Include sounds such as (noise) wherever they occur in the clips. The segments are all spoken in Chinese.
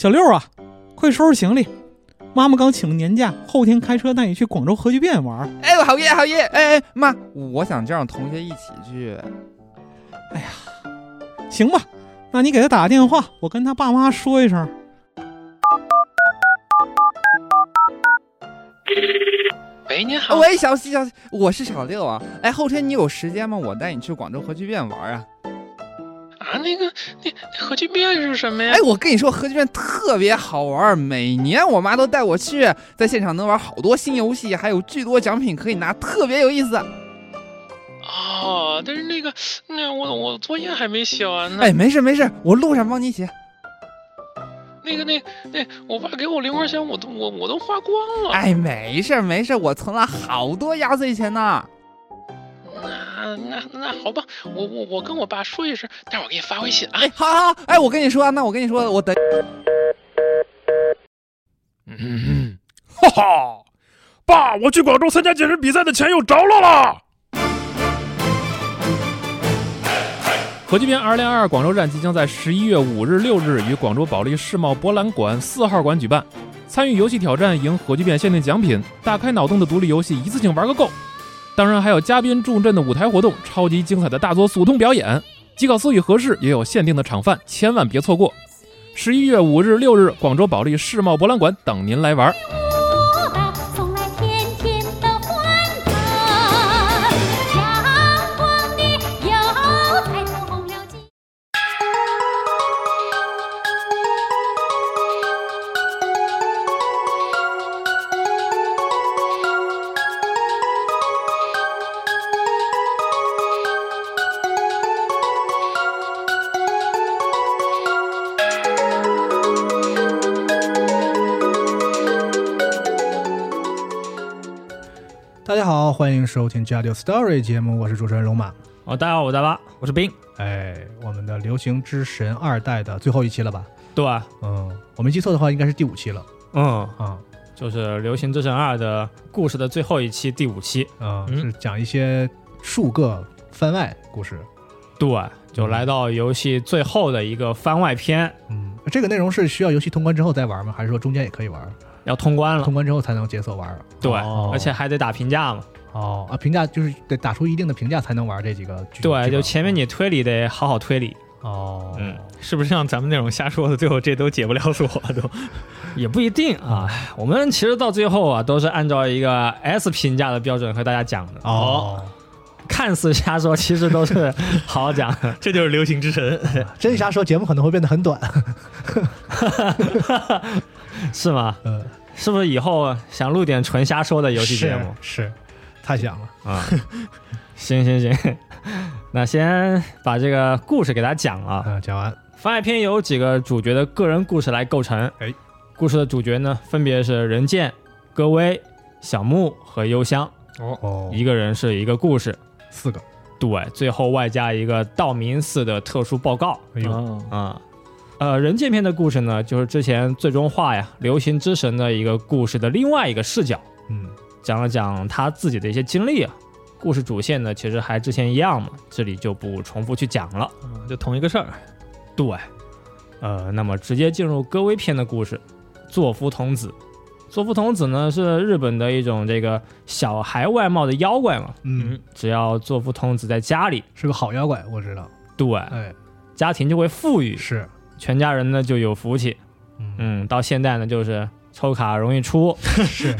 小六啊，快收拾行李，妈妈刚请了年假，后天开车带你去广州核聚变玩。哎呦，好耶好耶！哎哎，妈，我想叫上同学一起去。哎呀，行吧，那你给他打个电话，我跟他爸妈说一声。喂，您好。喂，小西小西，我是小六啊。哎，后天你有时间吗？我带你去广州核聚变玩啊。啊，那个，那那核聚变是什么呀？哎，我跟你说，核聚变特别好玩，每年我妈都带我去，在现场能玩好多新游戏，还有巨多奖品可以拿，特别有意思。哦，但是那个，那我我作业还没写完呢。哎，没事没事，我路上帮你写。那个那那，我爸给我零花钱，我都我我都花光了。哎，没事没事，我存了好多压岁钱呢。那那那好吧，我我我跟我爸说一声，待会儿我给你发微信啊。哎，好好，哎，我跟你说，那我跟你说，我等。嗯，哈哈，爸，我去广州参加健身比赛的钱又着落了。核聚变二零二二广州站即将在十一月五日、六日于广州保利世贸博览馆四号馆举办。参与游戏挑战，赢核聚变限定奖品，大开脑洞的独立游戏，一次性玩个够。当然还有嘉宾助阵的舞台活动，超级精彩的大作速通表演，吉考斯与合适也有限定的场饭，千万别错过。十一月五日、六日，广州保利世贸博览馆等您来玩。迎收听《加六 Story》节目，我是主持人龙马。哦，大家好，我是大巴，我是冰。哎，我们的《流行之神二代》的最后一期了吧？对，嗯，我没记错的话，应该是第五期了。嗯啊，就是《流行之神二》的故事的最后一期，第五期。嗯，是讲一些数个番外故事。对，就来到游戏最后的一个番外篇。嗯，这个内容是需要游戏通关之后再玩吗？还是说中间也可以玩？要通关了，通关之后才能解锁玩。对，而且还得打评价嘛。哦啊，评价就是得打出一定的评价才能玩这几个剧。对，就前面你推理得好好推理。哦，嗯，是不是像咱们那种瞎说的，最后这都解不了锁都？(laughs) 也不一定啊。我们其实到最后啊，都是按照一个 S 评价的标准和大家讲的。哦，看似瞎说，其实都是 (laughs) 好好讲。这就是流行之神。(laughs) 真瞎说，节目可能会变得很短。是吗？嗯，是不是以后想录点纯瞎说的游戏节目？是，太想了啊！行行行，(laughs) 那先把这个故事给大家讲了。啊，讲完。番外篇由几个主角的个人故事来构成。哎，故事的主角呢，分别是人剑、戈薇、小木和幽香。哦哦，一个人是一个故事，四个。对，最后外加一个道明寺的特殊报告。哎呦啊！呃，人剑篇的故事呢，就是之前最终话呀，流行之神的一个故事的另外一个视角，嗯，讲了讲他自己的一些经历啊。故事主线呢，其实还之前一样嘛，这里就不重复去讲了，嗯，就同一个事儿。对，呃，那么直接进入歌威篇的故事，作夫童子。作夫童子呢，是日本的一种这个小孩外貌的妖怪嘛，嗯，只要作夫童子在家里，是个好妖怪，我知道。对，哎，家庭就会富裕，是。全家人呢就有福气，嗯，到现在呢就是抽卡容易出，(laughs) 是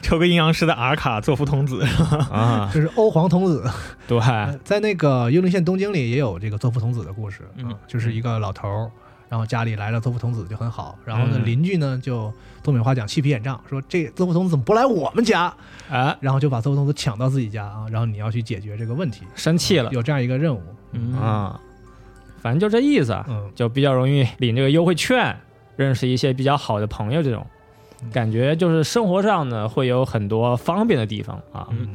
抽个阴阳师的 R 卡做福童子啊，(laughs) 就是欧皇童子。对，在那个幽灵线东京里也有这个做福童子的故事，嗯，就是一个老头儿，然后家里来了做福童子就很好，然后呢嗯邻居呢就东北话讲气皮眼胀，说这做福童子怎么不来我们家？啊，然后就把做福童子抢到自己家啊，然后你要去解决这个问题，生气了，有这样一个任务，嗯啊。反正就这意思，啊嗯，就比较容易领这个优惠券，认识一些比较好的朋友，这种感觉就是生活上呢会有很多方便的地方啊。嗯，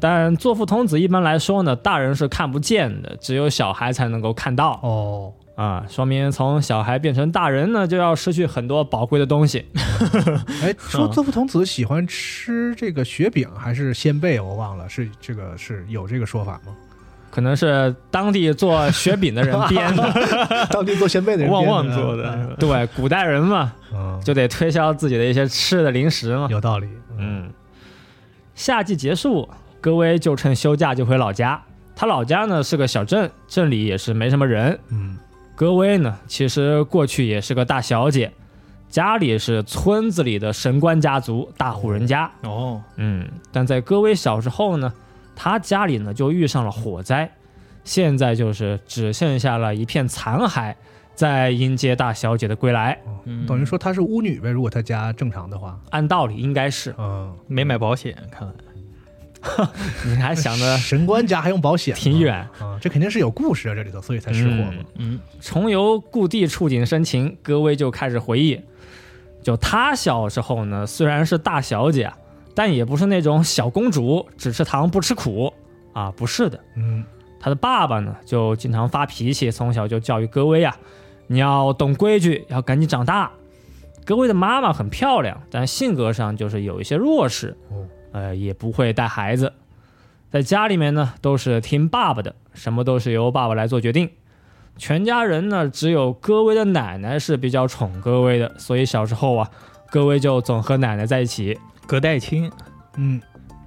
但作父童子一般来说呢，大人是看不见的，只有小孩才能够看到。哦，啊，说明从小孩变成大人呢，就要失去很多宝贵的东西。(laughs) 哎，说作父童子喜欢吃这个雪饼还是鲜贝，我忘了，是这个是有这个说法吗？可能是当地做雪饼的人 (laughs) 编的。(laughs) 当地做鲜贝的人旺旺做的嗯对，古代人嘛，嗯，就得推销自己的一些吃的零食嘛。有道理。嗯，夏季结束，戈威就趁休假就回老家。他老家呢是个小镇，镇里也是没什么人。嗯戈威呢，其实过去也是个大小姐，家里是村子里的神官家族大户人家。哦，嗯，但在戈威小时候呢，他家里呢就遇上了火灾，现在就是只剩下了一片残骸，在迎接大小姐的归来。嗯等于说她是巫女呗，如果她家正常的话。按道理应该是，嗯，没买保险，看来 (laughs) 你还想着神官家还用保险吗？挺远。啊，这肯定是有故事啊，这里头，所以才失火嘛。嗯，重游故地触景生情，戈威就开始回忆，就她小时候呢，虽然是大小姐，但也不是那种小公主，只吃糖不吃苦啊，不是的。嗯他的爸爸呢，就经常发脾气，从小就教育戈薇啊，你要懂规矩，要赶紧长大。戈薇的妈妈很漂亮，但性格上就是有一些弱势，哦呃，也不会带孩子，在家里面呢都是听爸爸的，什么都是由爸爸来做决定。全家人呢，只有戈薇的奶奶是比较宠戈薇的，所以小时候啊，戈薇就总和奶奶在一起。隔代亲，嗯。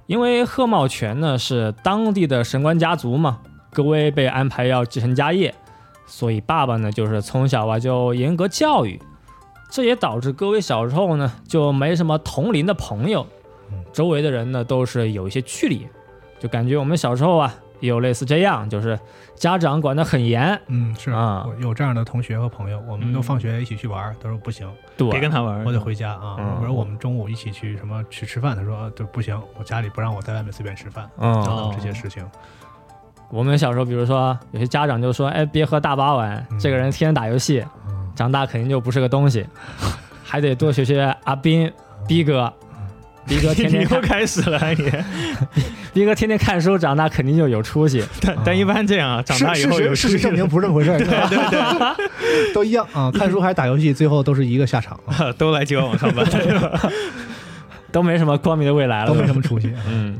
因为贺茂全呢是当地的神官家族嘛，戈威被安排要继承家业，所以爸爸呢就是从小啊就严格教育，这也导致戈威小时候呢就没什么同龄的朋友嗯，周围的人呢都是有一些距离，就感觉我们小时候啊也有类似这样，就是家长管得很严，嗯，是。啊。我有这样的同学和朋友，我们都嗯。放学一起去玩儿，他说不行，对，别跟他玩，我得回家啊。嗯我说我们中午一起去什么去吃饭，他说啊对不行，我家里不让我在外面随便吃饭，嗯，等等这些事情。我们小时候，比如说有些家长就说：“哎，别和大巴玩，嗯这个人天天打游戏，嗯长大肯定就不是个东西，还得多学学阿斌、逼哥。逼哥天 (laughs) 你又天看，开始了你，(laughs) 逼哥天天看书，长大肯定就有出息。但但一般这样啊，长大以后有事实证明不是这么回事儿，(laughs) 对对对，都一样啊。看书还是打游戏，最后都是一个下场啊，都来接网上班，都没什么光明的未来了，都没什么出息。嗯，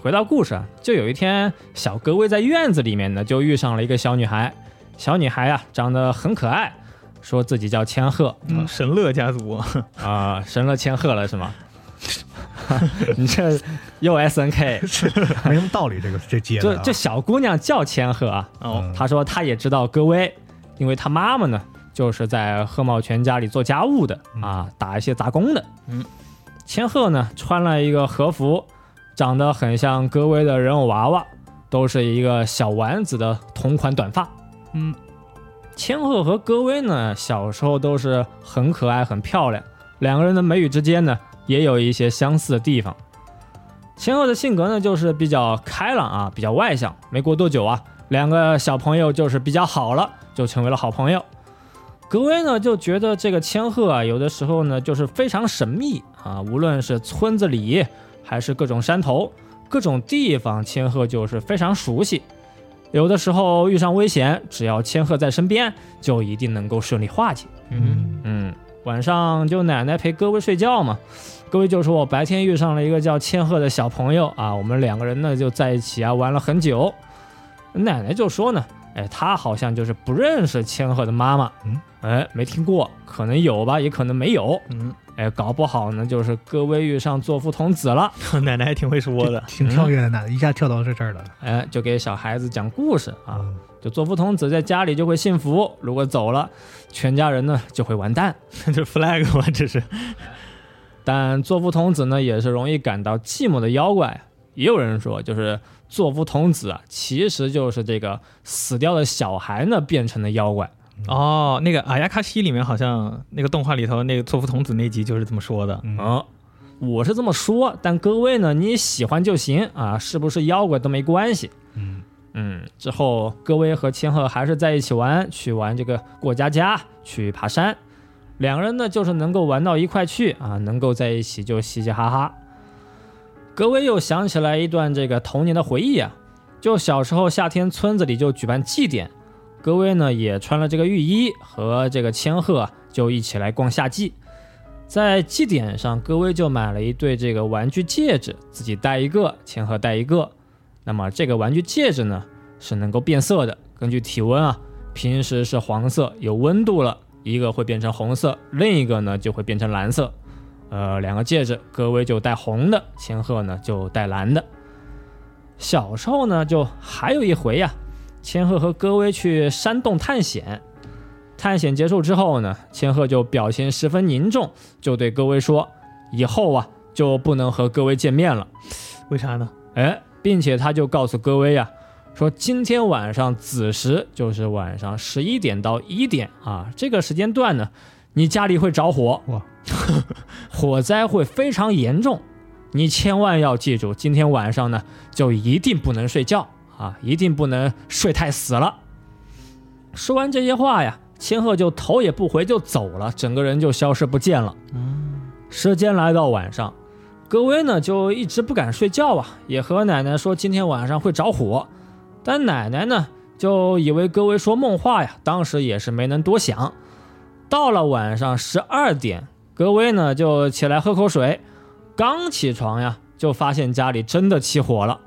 回到故事啊，就有一天，小格威在院子里面呢，就遇上了一个小女孩。小女孩啊，长得很可爱，说自己叫千鹤嗯神乐家族，(laughs) 啊、神乐千鹤了是吗？(laughs) 你这又 S N K，(laughs) 没什么道理，这个这接的啊。就这小姑娘叫千鹤啊。哦，嗯她说她也知道戈威，因为她妈妈呢就是在贺茂全家里做家务的啊，打一些杂工的。嗯，千鹤呢穿了一个和服，长得很像戈威的人偶娃娃，都是一个小丸子的同款短发。嗯，千鹤和戈威呢小时候都是很可爱、很漂亮，两个人的眉宇之间呢也有一些相似的地方。千鹤的性格呢就是比较开朗啊，比较外向。没过多久啊，两个小朋友就是比较好了，就成为了好朋友。格威呢就觉得这个千鹤啊，有的时候呢就是非常神秘啊，无论是村子里还是各种山头、各种地方，千鹤就是非常熟悉。有的时候遇上危险，只要千鹤在身边，就一定能够顺利化解。嗯，嗯，晚上就奶奶陪各位睡觉嘛。各位就说我白天遇上了一个叫千鹤的小朋友啊，我们两个人呢就在一起啊玩了很久。奶奶就说呢，哎，她好像就是不认识千鹤的妈妈，嗯，哎，没听过，可能有吧，也可能没有，嗯，哎，搞不好呢就是各位遇上作夫童子了，(laughs) 奶奶还挺会说的，挺跳跃的奶奶，一下跳到这这儿了。哎，就给小孩子讲故事啊，嗯。就作夫童子在家里就会幸福，如果走了，全家人呢就会完蛋。(laughs) 这 flag 嘛，这是，但作夫童子呢，也是容易感到寂寞的妖怪。也有人说，就是作夫童子啊，其实就是这个死掉的小孩呢变成的妖怪。哦，那个阿亚卡西里面好像那个动画里头那个作夫童子那集就是这么说的，嗯啊、我是这么说，但各位呢，你喜欢就行啊，是不是妖怪都没关系。嗯嗯，之后各位和千鹤还是在一起玩，去玩这个过家家，去爬山，两个人呢就是能够玩到一块去啊，能够在一起就嘻嘻哈哈。各位又想起来一段这个童年的回忆啊，就小时候夏天村子里就举办祭典，各位呢也穿了这个浴衣，和这个千鹤就一起来逛夏季。在祭典上，各位就买了一对这个玩具戒指，自己戴一个，千鹤戴一个。那么这个玩具戒指呢是能够变色的，根据体温啊，平时是黄色，有温度了，一个会变成红色，另一个呢就会变成蓝色。呃，两个戒指，戈薇就戴红的，千鹤呢就戴蓝的。小时候呢，就还有一回呀、千鹤和戈威去山洞探险。探险结束之后呢，千鹤就表情十分凝重，就对戈威说：“以后啊，就不能和戈威见面了。为啥呢？”哎，并且他就告诉戈威呀、说今天晚上子时，就是晚上十一点到一点啊，这个时间段呢，你家里会着火，哇，(laughs) 火灾会非常严重，你千万要记住，今天晚上呢，就一定不能睡觉啊，一定不能睡太死了。说完这些话呀，千鹤就头也不回就走了，整个人就消失不见了。时间来到晚上，格威呢就一直不敢睡觉啊，也和奶奶说今天晚上会着火，但奶奶呢就以为格威说梦话呀，当时也是没能多想。到了晚上十二点，格威呢就起来喝口水，刚起床呀，就发现家里真的起火了，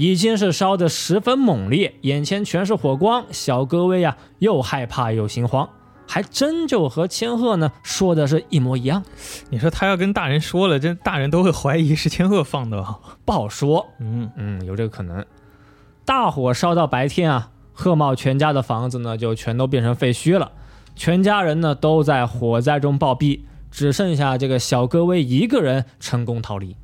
已经是烧得十分猛烈，眼前全是火光。小戈威呀又害怕又心慌，还真就和千鹤呢说的是一模一样，你说他要跟大人说了，这大人都会怀疑是千鹤放的。不好说。嗯，嗯，有这个可能。大火烧到白天啊，贺茂全家的房子呢就全都变成废墟了，全家人呢都在火灾中暴毙，只剩下这个小戈威一个人成功逃离。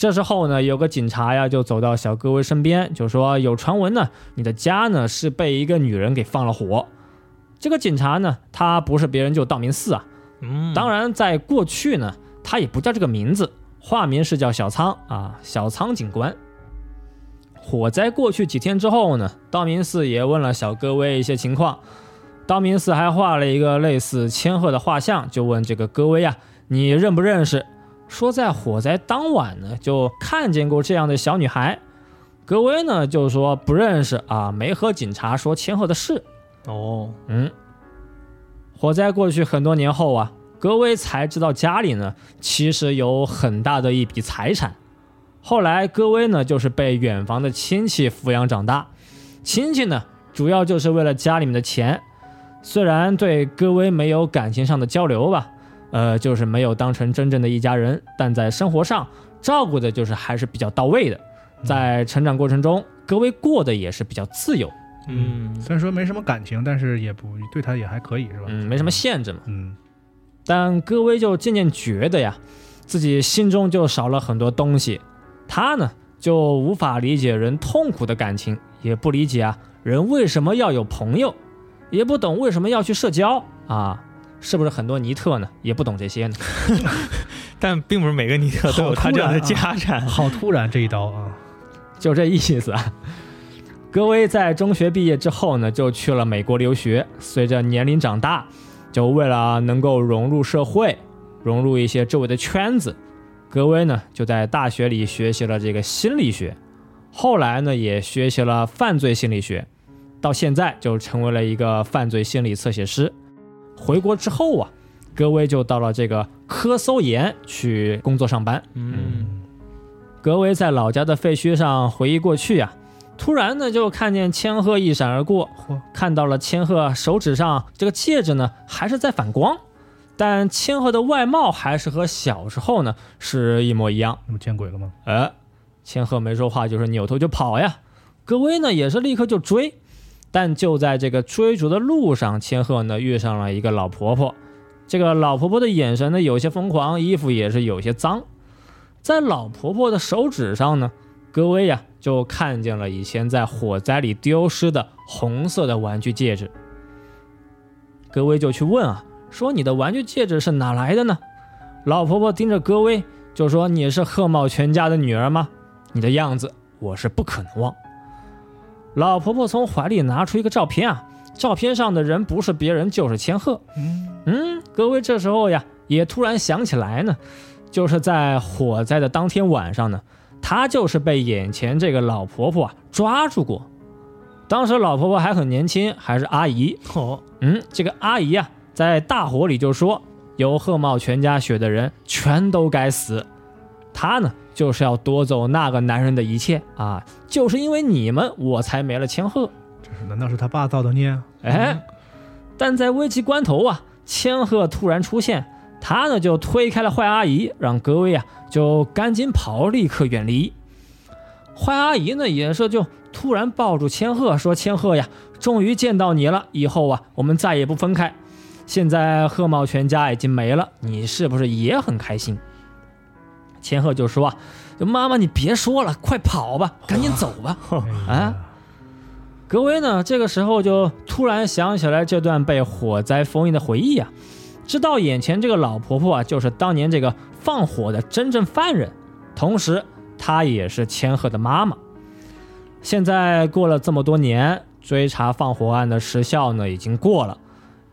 这时候呢，有个警察呀就走到小戈威身边，就说有传闻呢，你的家呢是被一个女人给放了火。这个警察呢，他不是别人，就道明寺啊。嗯，当然，在过去呢，他也不叫这个名字，化名是叫小仓啊，小仓警官。火灾过去几天之后呢，道明寺也问了小戈威一些情况，道明寺还画了一个类似千鹤的画像，就问这个戈威啊，你认不认识？说在火灾当晚呢，就看见过这样的小女孩。格威呢就说不认识啊，没和警察说千鹤的事。哦，嗯，火灾过去很多年后啊，格威才知道家里呢其实有很大的一笔财产。后来格威呢就是被远房的亲戚抚养长大，亲戚呢主要就是为了家里面的钱，虽然对戈威没有感情上的交流吧，呃，就是没有当成真正的一家人，但在生活上照顾的就是还是比较到位的。在成长过程中，格威过得也是比较自由，嗯，虽然说没什么感情，但是也不对他也还可以，是吧？嗯，没什么限制嘛。嗯，但戈威就渐渐觉得呀，自己心中就少了很多东西。他呢就无法理解人痛苦的感情，也不理解啊人为什么要有朋友，也不懂为什么要去社交啊。是不是很多尼特呢也不懂这些呢？(laughs) 但并不是每个尼特都有他这样的家产。好突然这一刀啊！(laughs) 就这意思啊。格威在中学毕业之后呢，就去了美国留学。随着年龄长大，就为了能够融入社会，融入一些周围的圈子，格威呢就在大学里学习了这个心理学，后来呢也学习了犯罪心理学，到现在就成为了一个犯罪心理测写师。回国之后啊，格威就到了这个科搜研去工作上班。嗯，格威在老家的废墟上回忆过去呀、突然呢就看见千鹤一闪而过，看到了千鹤手指上这个戒指呢还是在反光，但千鹤的外貌还是和小时候呢是一模一样。那么见鬼了吗？哎，千鹤没说话，就是扭头就跑呀。格威呢也是立刻就追，但就在这个追逐的路上，千鹤呢遇上了一个老婆婆。这个老婆婆的眼神呢有些疯狂，衣服也是有些脏。在老婆婆的手指上呢，格威呀就看见了以前在火灾里丢失的红色的玩具戒指。格威就去问啊，说你的玩具戒指是哪来的呢？老婆婆盯着格威就说：“你是贺茂全家的女儿吗？你的样子我是不可能忘。”老婆婆从怀里拿出一个照片啊，照片上的人不是别人就是千鹤。嗯，嗯，格威这时候呀也突然想起来呢，就是在火灾的当天晚上呢，他就是被眼前这个老婆婆啊抓住过。当时老婆婆还很年轻，还是阿姨。哦，嗯，这个阿姨啊，在大火里就说，有贺茂全家血的人全都该死。她呢，就是要夺走那个男人的一切啊！就是因为你们，我才没了千鹤。这是难道是他爸造的孽啊？哎，但在危急关头啊，千鹤突然出现，他呢就推开了坏阿姨，让格威啊就赶紧跑，立刻远离。坏阿姨呢也是就突然抱住千鹤说：“千鹤呀，终于见到你了，以后啊我们再也不分开。现在贺茂全家已经没了，你是不是也很开心？”千鹤就说：“啊，就妈妈你别说了，快跑吧，赶紧走吧。(laughs) ”啊格威呢，这个时候就突然想起来这段被火灾封印的回忆啊，知道眼前这个老婆婆啊，就是当年这个放火的真正犯人，同时她也是千鹤的妈妈。现在过了这么多年，追查放火案的时效呢已经过了，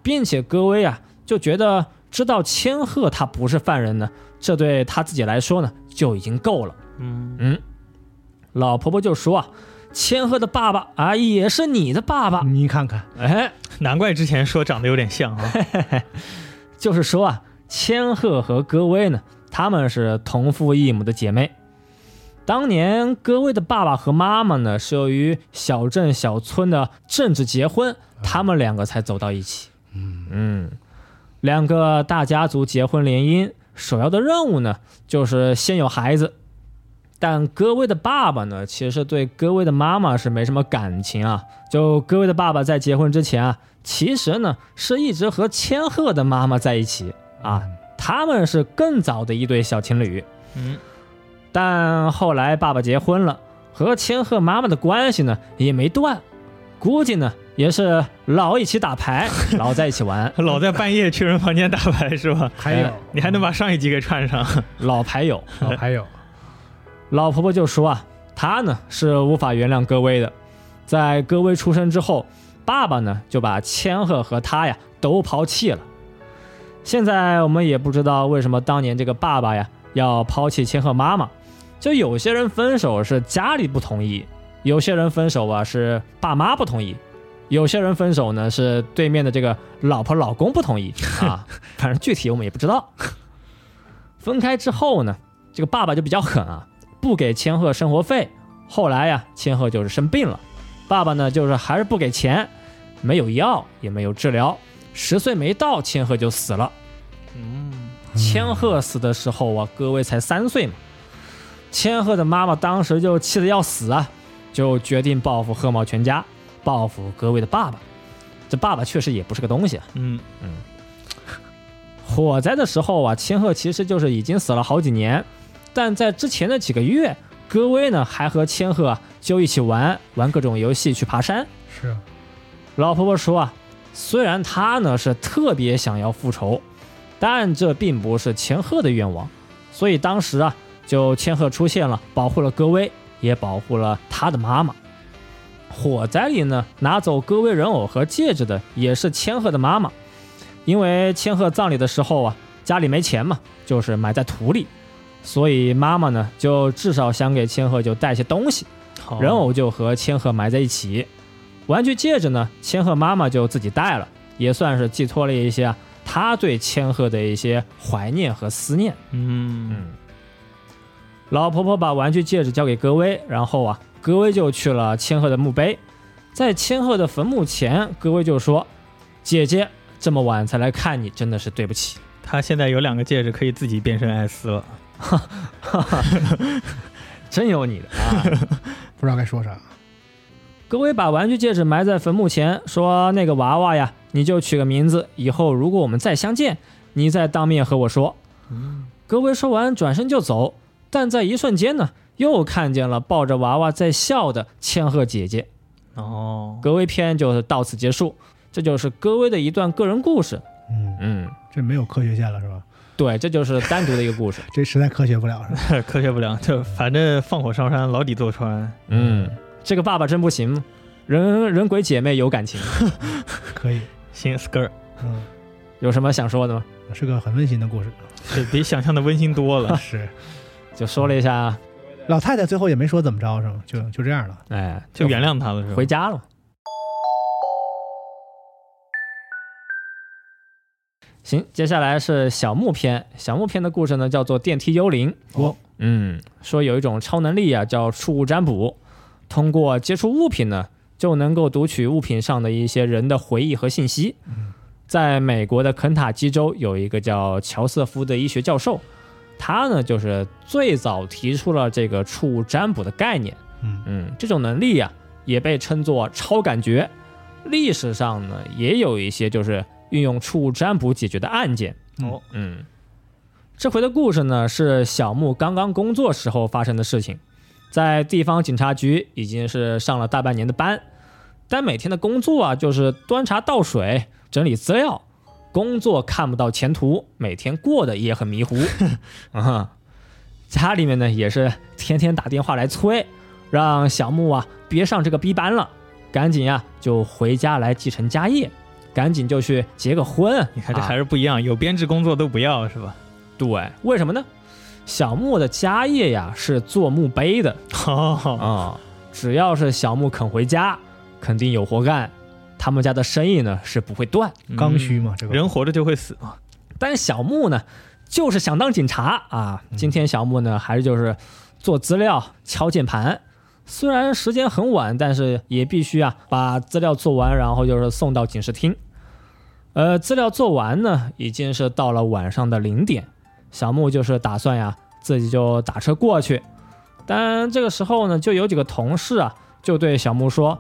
并且格威啊就觉得知道千鹤她不是犯人呢，这对他自己来说呢就已经够了。嗯，嗯，老婆婆就说啊，千鹤的爸爸啊也是你的爸爸，你看看，哎，难怪之前说长得有点像啊。(laughs) 就是说啊，千鹤和戈薇呢，他们是同父异母的姐妹。当年戈薇的爸爸和妈妈呢，是由于小镇小村的政治结婚，他们两个才走到一起。嗯两个大家族结婚联姻，首要的任务呢，就是先有孩子。但戈薇的爸爸呢，其实对戈薇的妈妈是没什么感情啊。就戈薇的爸爸在结婚之前啊，其实呢是一直和千鹤的妈妈在一起啊，他们是更早的一对小情侣。嗯，但后来爸爸结婚了，和千鹤妈妈的关系呢也没断，估计呢也是老一起打牌，(laughs) 老在一起玩，老在半夜去人房间打牌是吧？还有你还能把上一集给串上？老牌友。(laughs) 老牌友，老婆婆就说啊，她呢是无法原谅戈威的，在戈威出生之后，爸爸呢就把千鹤和他呀都抛弃了。现在我们也不知道为什么当年这个爸爸呀要抛弃千鹤妈妈，就有些人分手是家里不同意，有些人分手啊是爸妈不同意，有些人分手呢是对面的这个老婆老公不同意啊，(laughs) 反正具体我们也不知道。分开之后呢，这个爸爸就比较狠啊，不给千鹤生活费。后来呀，千鹤就是生病了，爸爸呢就是还是不给钱，没有药也没有治疗，十岁没到，千鹤就死了。嗯，千鹤死的时候啊，各位才三岁嘛。千鹤的妈妈当时就气得要死啊，就决定报复鹤茂全家，报复各位的爸爸。这爸爸确实也不是个东西嗯。嗯，火灾的时候啊，千鹤其实就是已经死了好几年，但在之前的几个月，戈威呢还和千鹤啊就一起玩玩各种游戏，去爬山。是啊老婆婆说啊，虽然她呢是特别想要复仇，但这并不是千鹤的愿望，所以当时啊，就千鹤出现了，保护了戈威，也保护了他的妈妈。火灾里呢，拿走戈威人偶和戒指的也是千鹤的妈妈，因为千鹤葬礼的时候啊，家里没钱嘛，就是埋在土里，所以妈妈呢就至少想给千鹤就带些东西。人偶就和千鹤埋在一起，玩具戒指呢，千鹤妈妈就自己戴了，也算是寄托了一些啊她对千鹤的一些怀念和思念。嗯，嗯，老婆婆把玩具戒指交给戈威，然后啊，戈威就去了千鹤的墓碑，在千鹤的坟墓前，格威就说：“姐姐，这么晚才来看你，真的是对不起。他现在有两个戒指可以自己变身艾斯了。”哈哈真有你的啊！(laughs) 不知道该说啥。格威把玩具戒指埋在坟墓前，说：“那个娃娃呀，你就取个名字，以后如果我们再相见，你再当面和我说。”格威说完，转身就走，但在一瞬间呢，又看见了抱着娃娃在笑的千鹤姐姐。哦，格威篇就是到此结束，这就是戈威的一段个人故事。嗯，嗯，这没有科学线了是吧？对，这就是单独的一个故事。(laughs) 这实在科学不了是吧？(laughs) 科学不了，就反正放火烧山，牢底坐穿。嗯，这个爸爸真不行，人人鬼姐妹有感情，(laughs) 可以，行，skr 嗯，有什么想说的吗？是个很温馨的故事。是比想象的温馨多了。是，就说了一下，老太太最后也没说怎么着是吗？就就这样了。哎，就原谅他了是吧？回家了。行，接下来是小木篇。小木篇的故事呢，叫做《电梯幽灵》。哦，嗯，说有一种超能力啊，叫触物占卜，通过接触物品呢，就能够读取物品上的一些人的回忆和信息。在美国的肯塔基州有一个叫乔瑟夫的医学教授，他呢就是最早提出了这个触物占卜的概念。嗯嗯，这种能力呀、也被称作超感觉。历史上呢，也有一些就是运用触物占卜解决的案件。哦，嗯，这回的故事呢是小木刚刚工作时候发生的事情，在地方警察局已经是上了大半年的班，但每天的工作啊就是端茶倒水、整理资料，工作看不到前途，每天过得也很迷糊。(laughs) 啊，家里面呢也是天天打电话来催，让小木啊别上这个逼班了，赶紧呀、就回家来继承家业，赶紧就去结个婚。你看这啊还是不一样，有编制工作都不要是吧？对，为什么呢？小木的家业呀是做墓碑的哦，啊、只要是小木肯回家，肯定有活干。他们家的生意呢是不会断，刚需嘛，这个人活着就会死嘛。但是小木呢就是想当警察啊。今天小木呢还是就是做资料、敲键盘。虽然时间很晚，但是也必须啊把资料做完，然后就是送到警视厅。呃，资料做完呢，已经是到了晚上的零点。小木就是打算呀，自己就打车过去。但这个时候呢，就有几个同事啊，就对小木说：“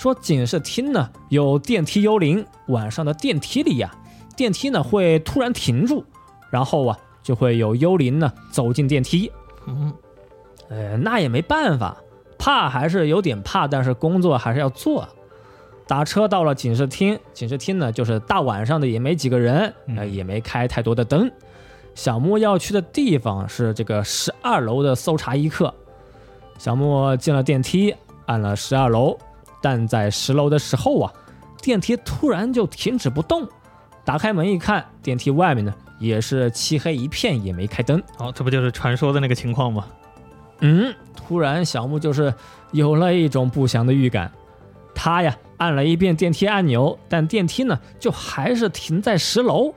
说警视厅呢有电梯幽灵，晚上的电梯里呀，电梯呢会突然停住，然后啊就会有幽灵呢走进电梯。嗯，呃，那也没办法，怕还是有点怕，但是工作还是要做。打车到了警视厅，警视厅呢就是大晚上的也没几个人，呃也没开太多的灯。小木要去的地方是这个十二楼的搜查一课。小木进了电梯，按了十二楼，但在十楼的时候啊，电梯突然就停止不动。打开门一看，电梯外面呢也是漆黑一片，也没开灯。好，这不就是传说的那个情况吗？嗯，突然小木就是有了一种不祥的预感。他呀按了一遍电梯按钮，但电梯呢就还是停在十楼。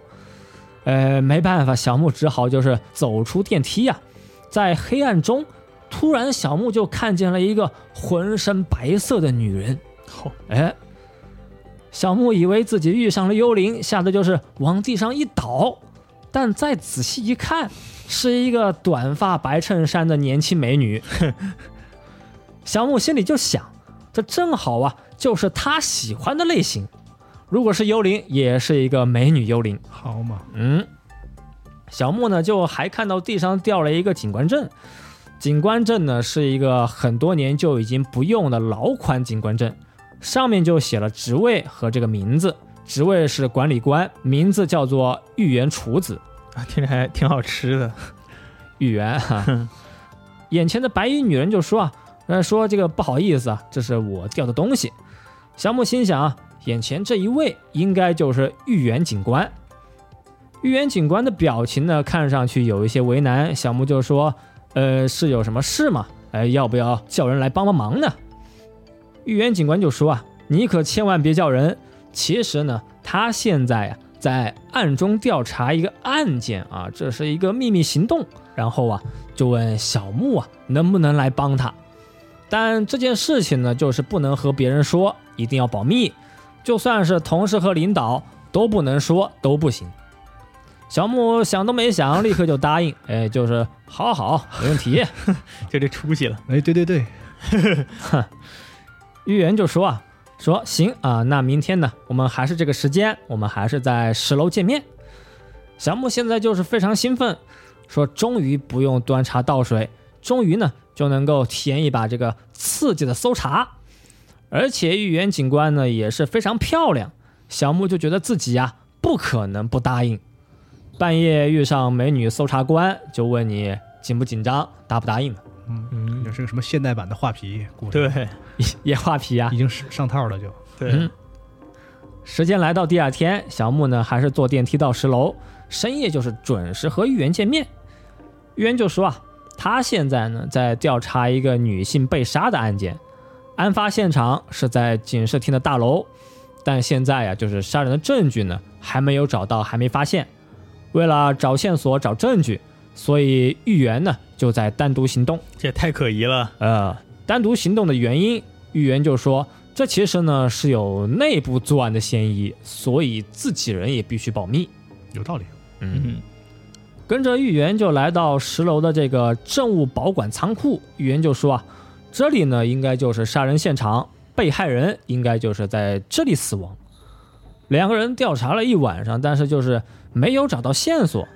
呃，没办法，小木只好就是走出电梯呀、在黑暗中，突然小木就看见了一个浑身白色的女人。好，哎，小木以为自己遇上了幽灵，吓得就是往地上一倒，但再仔细一看，是一个短发白衬衫的年轻美女。(laughs) 小木心里就想，这正好啊，就是他喜欢的类型。如果是幽灵，也是一个美女幽灵。好嘛，嗯，小木呢就还看到地上掉了一个警官证，警官证呢是一个很多年就已经不用的老款警官证，上面就写了职位和这个名字，职位是管理官，名字叫做玉原厨子。啊，听着还挺好吃的。玉原哈，眼前的白衣女人就说啊，呃，说这个不好意思啊，这是我掉的东西。小木心想啊，眼前这一位应该就是玉原警官。玉原警官的表情呢，看上去有一些为难。小木就说，呃，是有什么事吗？呃，要不要叫人来帮帮忙呢？玉原警官就说啊，你可千万别叫人。其实呢，他现在啊在暗中调查一个案件啊，这是一个秘密行动。然后啊，就问小木啊，能不能来帮他？但这件事情呢，就是不能和别人说，一定要保密，就算是同事和领导都不能说，都不行。小木想都没想，立刻就答应，哎，就是好好好，没问题。(laughs) 就这出息了。哎，对对对，玉原 (laughs) 就说啊，说行啊，那明天呢，我们还是这个时间，我们还是在十楼见面。小木现在就是非常兴奋，说终于不用端茶倒水，终于呢就能够体验一把这个刺激的搜查。而且玉原警官呢也是非常漂亮，小木就觉得自己呀、不可能不答应。半夜遇上美女搜查官，就问你紧不紧张，答不答应？嗯嗯这，是个什么现代版的画皮故事，对 (laughs) 也画皮啊已，经上上套了就。对嗯，时间来到第二天，小木呢还是坐电梯到十楼，深夜就是准时和玉原见面。玉原就说啊，他现在呢在调查一个女性被杀的案件，案发现场是在警视厅的大楼，但现在呀就是杀人的证据呢还没有找到，还没发现。为了找线索、找证据，所以预言呢就在单独行动。这也太可疑了。呃，单独行动的原因，预言就说这其实呢是有内部作案的嫌疑，所以自己人也必须保密。有道理。嗯，嗯，跟着预言就来到十楼的这个政务保管仓库，预言就说啊，这里呢应该就是杀人现场，被害人应该就是在这里死亡。两个人调查了一晚上，但是就是没有找到线索，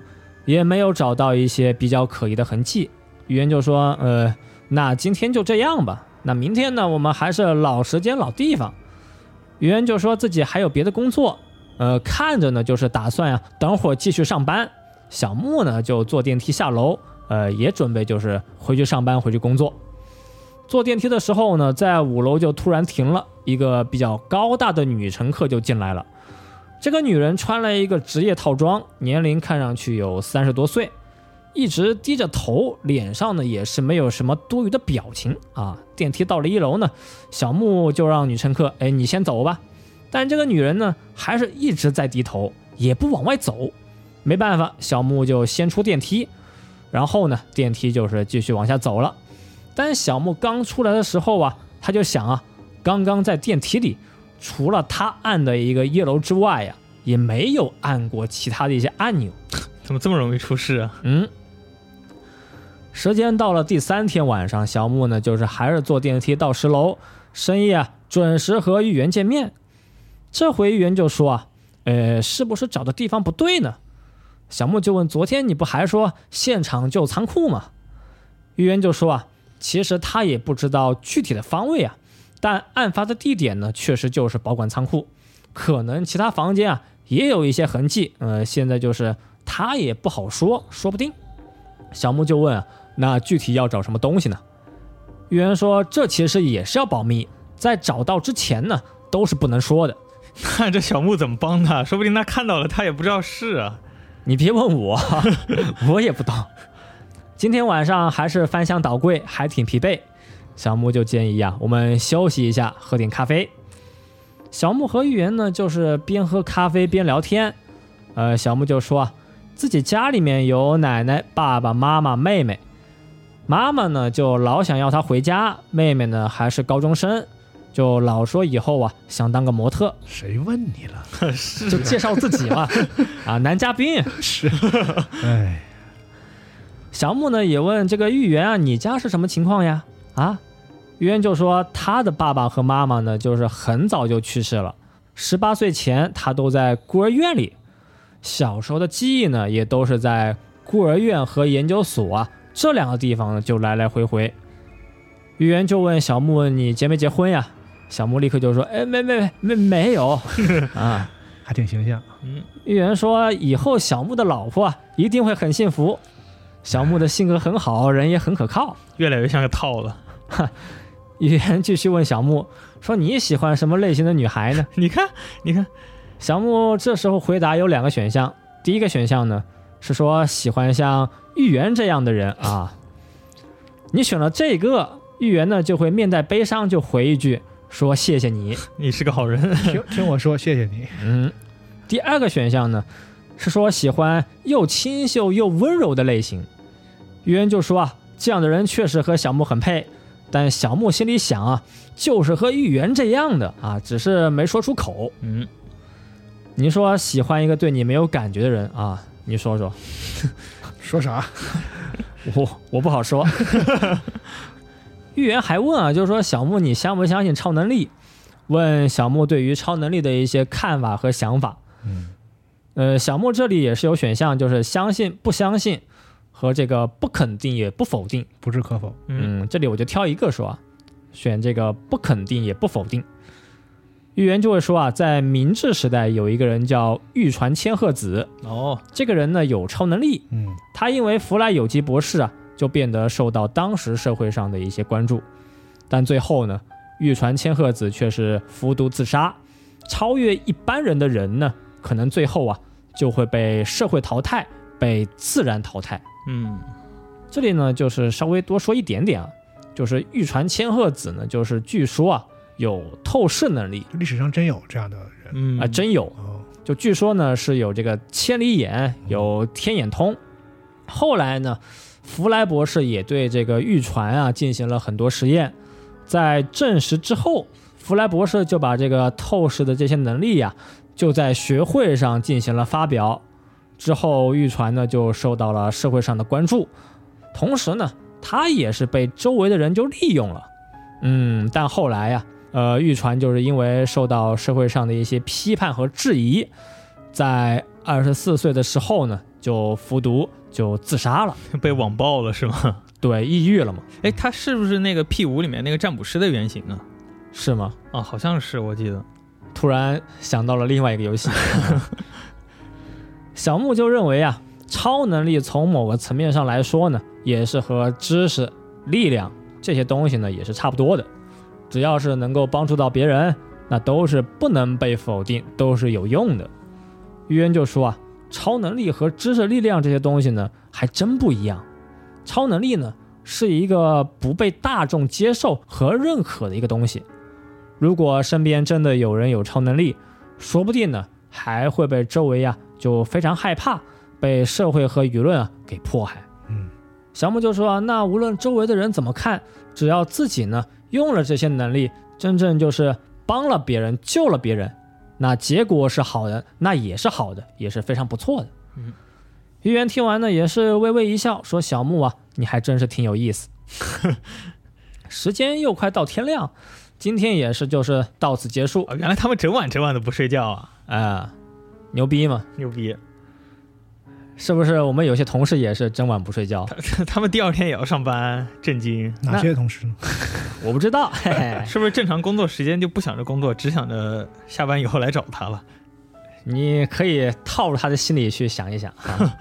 也没有找到一些比较可疑的痕迹。预言就说，呃，那今天就这样吧。那明天呢，我们还是老时间老地方。预言就说自己还有别的工作，呃，看着呢就是打算呀、等会儿继续上班。小木呢就坐电梯下楼，呃，也准备就是回去上班，回去工作。坐电梯的时候呢，在五楼就突然停了，一个比较高大的女乘客就进来了。这个女人穿了一个职业套装，年龄看上去有三十多岁，一直低着头，脸上呢也是没有什么多余的表情啊。电梯到了一楼呢，小木就让女乘客，哎，你先走吧。但这个女人呢，还是一直在低头，也不往外走。没办法，小木就先出电梯，然后呢，电梯就是继续往下走了。但小木刚出来的时候啊，他就想啊，刚刚在电梯里，除了他按的一个一楼之外呀、也没有按过其他的一些按钮。(laughs) 怎么这么容易出事啊？嗯，时间到了第三天晚上，小木呢就是还是坐电梯到十楼，深夜啊准时和预言见面。这回预言就说啊，呃，是不是找的地方不对呢？小木就问：昨天你不还说现场就仓库吗？预言就说啊，其实他也不知道具体的方位啊，但案发的地点呢，确实就是保管仓库，可能其他房间啊也有一些痕迹。呃，现在就是他也不好说，说不定。小木就问啊，那具体要找什么东西呢？预言说，这其实也是要保密，在找到之前呢，都是不能说的。那这小木怎么帮他？说不定他看到了，他也不知道是啊。你别问我，(laughs) 我也不懂。今天晚上还是翻箱倒柜，还挺疲惫。小木就建议啊，我们休息一下，喝点咖啡。小木和玉言呢，就是边喝咖啡边聊天。呃，小木就说啊，自己家里面有奶奶、爸爸妈妈、妹妹。妈妈呢，就老想要他回家；妹妹呢，还是高中生，就老说以后啊想当个模特。谁问你了？就介绍自己嘛，啊，男嘉宾是。哎，(laughs) 小木呢也问这个玉圆啊，你家是什么情况呀？啊，玉圆就说他的爸爸和妈妈呢，就是很早就去世了，十八岁前他都在孤儿院里，小时候的记忆呢也都是在孤儿院和研究所啊这两个地方呢就来来回回。玉圆就问小木你结没结婚呀？小木立刻就说哎没没没没有 (laughs) 啊。还挺形象。嗯预言说，以后小木的老婆啊一定会很幸福。小木的性格很好，人也很可靠。越来越像个套了。(laughs) 预言继续问小木说：“你喜欢什么类型的女孩呢 (laughs) 你看，你看，？”小木这时候回答有两个选项，第一个选项呢是说喜欢像玉言这样的人啊。你选了这个，预言呢就会面带悲伤，就回一句说谢谢你。你是个好人。(laughs) 听听我说，谢谢你。嗯，第二个选项呢是说喜欢又清秀又温柔的类型。预言就说啊，这样的人确实和小木很配，但小木心里想啊，就是和预言这样的啊，只是没说出口。嗯，你说喜欢一个对你没有感觉的人啊，你说说，(laughs) 说啥？(laughs) 我我不好说。预言还问啊，就是说小木你相不相信超能力？问小木对于超能力的一些看法和想法。嗯，呃，小木这里也是有选项，就是相信、不相信和这个不肯定也不否定。不置可否。嗯，嗯，这里我就挑一个说啊，选这个不肯定也不否定。预言就会说啊，在明治时代有一个人叫玉传千鹤子，哦，这个人呢有超能力，嗯，他因为弗莱有机博士啊，就变得受到当时社会上的一些关注，但最后呢，玉传千鹤子却是服毒自杀，超越一般人的人呢，可能最后啊就会被社会淘汰，被自然淘汰。嗯，这里呢，就是稍微多说一点点啊，就是玉传千鹤子呢，就是据说啊有透视能力历史上真有这样的人。嗯啊、真有，哦，就据说呢是有这个千里眼，有天眼通。后来呢，弗莱博士也对这个玉传啊进行了很多实验，在证实之后，弗莱博士就把这个透视的这些能力呀、就在学会上进行了发表。之后，玉传呢就受到了社会上的关注，同时呢，他也是被周围的人就利用了。嗯，但后来呀、呃，玉传就是因为受到社会上的一些批判和质疑，在二十四岁的时候呢，就服毒就自杀了，(laughs) 被网暴了是吗？对，抑郁了嘛，哎，他是不是那个 P 五里面那个占卜师的原型啊？是吗？啊，好像是，我记得。突然想到了另外一个游戏，(laughs) 小木就认为啊，超能力从某个层面上来说呢，也是和知识、力量这些东西呢也是差不多的，只要是能够帮助到别人，那都是不能被否定，都是有用的。预言就说啊，超能力和知识、力量这些东西呢，还真不一样。超能力呢，是一个不被大众接受和认可的一个东西。如果身边真的有人有超能力，说不定呢还会被周围呀、就非常害怕，被社会和舆论啊给迫害。嗯，小木就说啊，那无论周围的人怎么看，只要自己呢用了这些能力，真正就是帮了别人，救了别人，那结果是好的，那也是好的，也是非常不错的。嗯，于元听完呢也是微微一笑，说小木啊，你还真是挺有意思。时间又快到天亮，今天也是就是到此结束。哦，原来他们整晚整晚都不睡觉啊，啊，牛逼嘛！牛逼！是不是我们有些同事也是整晚不睡觉？他 (laughs) 们第二天也要上班，震惊！哪些同事呢？(laughs) 我不知道，(laughs) 嘿嘿，是不是正常工作时间就不想着工作，只想着下班以后来找他了？你可以套入他的心里去想一想啊。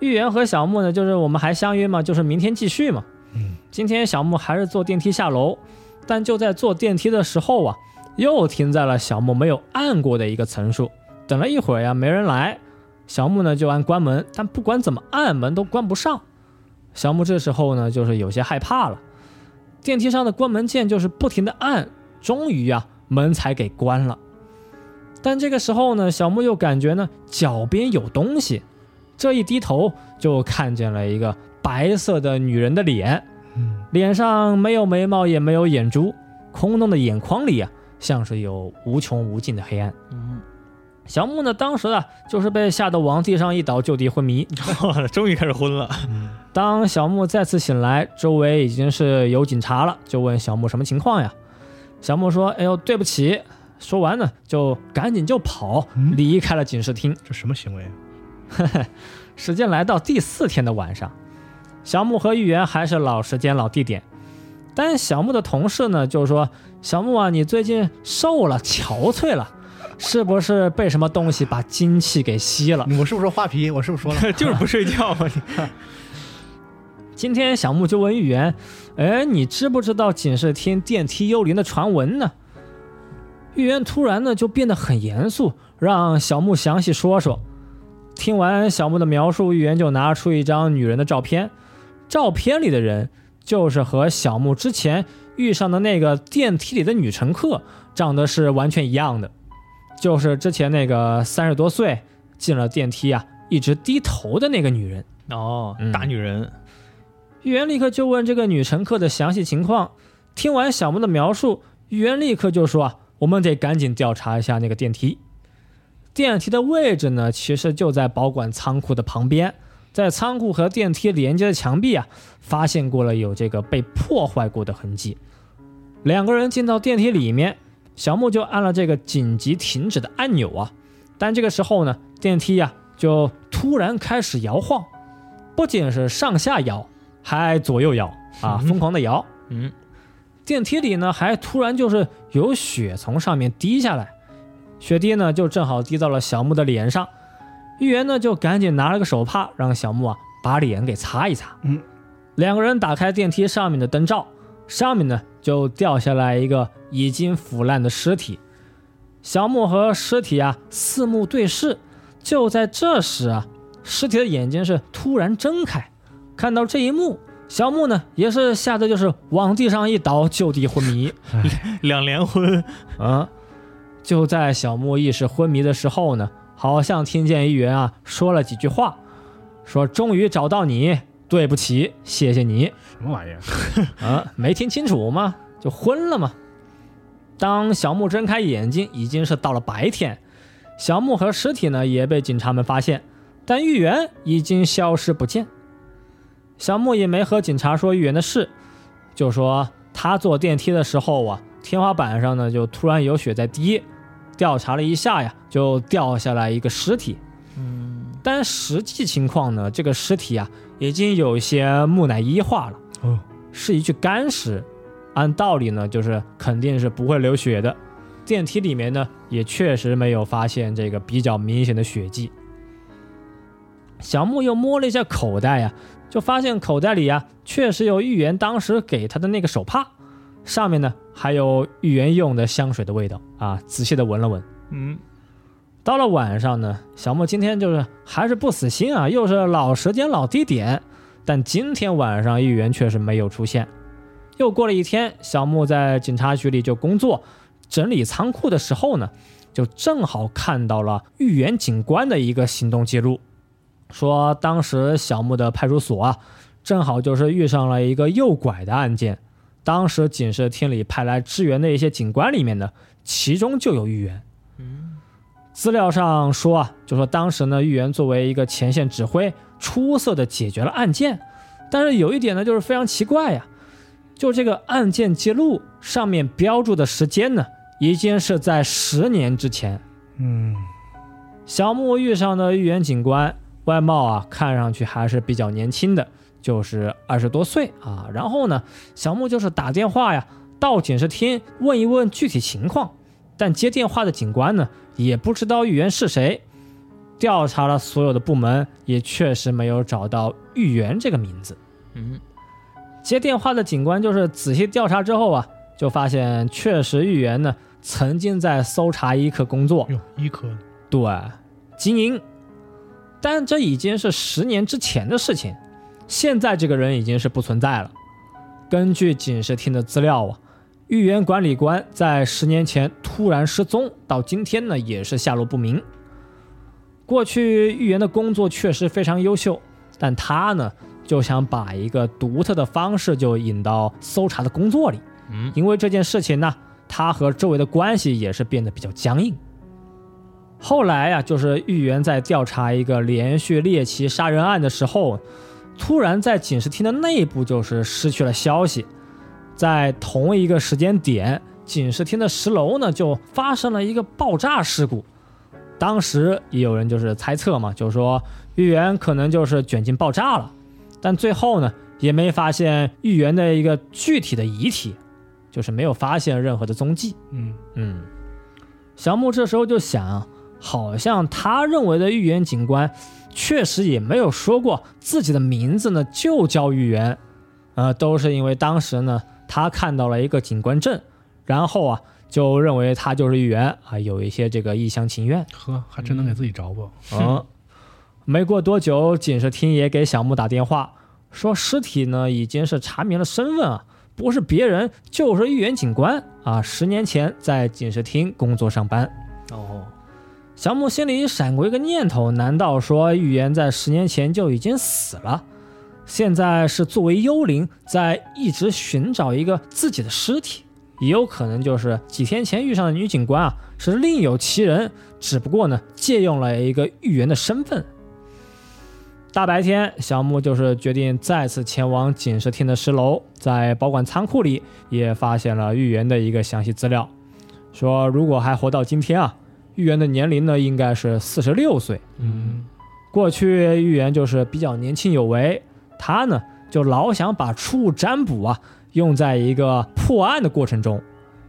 玉元和小木呢，就是我们还相约嘛，就是明天继续嘛。嗯，今天小木还是坐电梯下楼，但就在坐电梯的时候啊，又停在了小木没有按过的一个层数。等了一会儿呀，没人来，小木呢就按关门，但不管怎么按门都关不上。小木这时候呢，就是有些害怕了。电梯上的关门键就是不停的按，终于呀，门才给关了。但这个时候呢，小木又感觉呢脚边有东西，这一低头就看见了一个白色的女人的脸，脸上没有眉毛，也没有眼珠，空洞的眼眶里啊，像是有无穷无尽的黑暗。嗯，小木呢，当时啊，就是被吓得往地上一倒，就地昏迷。(laughs) 终于开始昏了。当小木再次醒来，周围已经是有警察了，就问小木什么情况呀？小木说：“哎呦，对不起。”说完呢，就赶紧就跑，嗯离开了警视厅。这什么行为啊？(laughs) 时间来到第四天的晚上，小木和议员还是老时间老地点，但小木的同事呢就是说：“小木啊，你最近瘦了，憔悴了，是不是被什么东西把精气给吸了？”我是不是说画皮？我是不是说了？(laughs) 就是不睡觉嘛，你 (laughs) 今天小木就问玉元：“哎，你知不知道警视厅电梯幽灵的传闻呢？”玉元突然呢就变得很严肃，让小木详细说说。听完小木的描述，玉元就拿出一张女人的照片，照片里的人就是和小木之前遇上的那个电梯里的女乘客长得是完全一样的，就是之前那个三十多岁进了电梯啊，一直低头的那个女人。哦嗯，大女人，玉元立刻就问这个女乘客的详细情况。听完小木的描述，玉元立刻就说：“啊，我们得赶紧调查一下那个电梯。电梯的位置呢，其实就在保管仓库的旁边，在仓库和电梯连接的墙壁啊，发现过了有这个被破坏过的痕迹。两个人进到电梯里面，小木就按了这个紧急停止的按钮啊，但这个时候呢，电梯呀、就突然开始摇晃，不仅是上下摇，还左右摇啊，嗯疯狂的摇。嗯，电梯里呢，还突然就是有血从上面滴下来，血滴呢就正好滴到了小木的脸上。玉元呢就赶紧拿了个手帕，让小木啊把脸给擦一擦。嗯，两个人打开电梯上面的灯罩，上面呢就掉下来一个已经腐烂的尸体。小木和尸体啊四目对视，就在这时啊，尸体的眼睛是突然睁开，看到这一幕，小木呢也是吓得就是往地上一倒，就地昏迷。(laughs) 两连昏，(laughs) 啊，就在小木意识昏迷的时候呢，好像听见议员啊说了几句话，说终于找到你，对不起，谢谢你。什么玩意儿？(laughs) 啊，没听清楚吗？就昏了吗？当小木睁开眼睛，已经是到了白天。小木和尸体呢也被警察们发现，但玉元已经消失不见。小木也没和警察说玉元的事，就说他坐电梯的时候啊，天花板上呢就突然有血在滴，调查了一下呀，就掉下来一个尸体。嗯，但实际情况呢，这个尸体啊已经有些木乃伊化了。哦，是一具干尸，按道理呢，就是肯定是不会流血的。电梯里面呢，也确实没有发现这个比较明显的血迹。小木又摸了一下口袋呀、就发现口袋里呀、确实有预言当时给他的那个手帕，上面呢还有玉元用的香水的味道啊。仔细的闻了闻，嗯，到了晚上呢，小莫今天就是还是不死心啊，又是老时间老地点，但今天晚上议员却是没有出现。又过了一天，小木在警察局里就工作，整理仓库的时候呢，就正好看到了豫园警官的一个行动记录，说当时小木的派出所啊，正好就是遇上了一个诱拐的案件，当时警视厅里派来支援的一些警官里面呢，其中就有豫园。资料上说啊，就说当时呢，豫园作为一个前线指挥，出色的解决了案件。但是有一点呢，就是非常奇怪呀，就这个案件记录上面标注的时间呢，已经是在十年之前。嗯，小木遇上的豫园警官，外貌啊看上去还是比较年轻的，就是二十多岁啊。然后呢，小木就是打电话呀，到警视厅问一问具体情况，但接电话的警官呢，也不知道玉园是谁。调查了所有的部门，也确实没有找到玉园这个名字。嗯，接电话的警官就是仔细调查之后啊，就发现确实玉园呢曾经在搜查一课工作，哟，医科对，经营，但这已经是十年之前的事情，现在这个人已经是不存在了。根据警视厅的资料啊，豫园管理官在十年前突然失踪，到今天呢也是下落不明。过去豫园的工作确实非常优秀，但他呢就想把一个独特的方式就引到搜查的工作里。嗯，因为这件事情呢，他和周围的关系也是变得比较僵硬。后来呀、就是豫园在调查一个连续猎奇杀人案的时候，突然在警视厅的内部就是失去了消息，在同一个时间点，警视厅的十楼呢就发生了一个爆炸事故。当时也有人就是猜测嘛，就是说豫园可能就是卷进爆炸了，但最后呢也没发现豫园的一个具体的遗体，就是没有发现任何的踪迹。嗯，嗯，小木这时候就想，好像他认为的豫园警官，确实也没有说过自己的名字呢，就叫玉园，呃，都是因为当时呢，他看到了一个警官证，然后啊，就认为他就是玉园啊，有一些这个一厢情愿。呵，还真能给自己找不。嗯，没过多久，警视厅也给小木打电话，说尸体呢已经是查明了身份啊，不是别人，就是玉园警官啊，十年前在警视厅工作上班。哦，小木心里闪过一个念头：难道说预言在十年前就已经死了？现在是作为幽灵在一直寻找一个自己的尸体，也有可能就是几天前遇上的女警官啊，是另有其人，只不过呢借用了一个预言的身份。大白天，小木就是决定再次前往警视厅的十楼，在保管仓库里也发现了预言的一个详细资料，说如果还活到今天啊，预言的年龄呢应该是四十六岁。嗯，过去预言就是比较年轻有为，他呢就老想把初物占卜啊用在一个破案的过程中，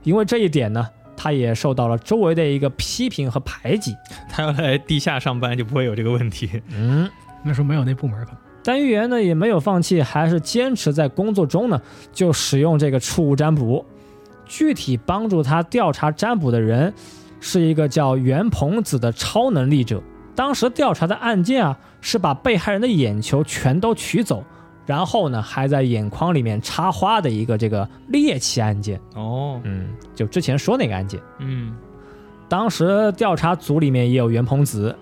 因为这一点呢，他也受到了周围的一个批评和排挤。他要来地下上班就不会有这个问题。嗯，那时候没有那部门可能。但预言呢也没有放弃，还是坚持在工作中呢就使用这个触物占卜。具体帮助他调查占卜的人是一个叫袁鹏子的超能力者。当时调查的案件啊是把被害人的眼球全都取走，然后呢还在眼眶里面插花的一个这个猎奇案件。哦，嗯，就之前说那个案件。嗯，当时调查组里面也有袁鹏子，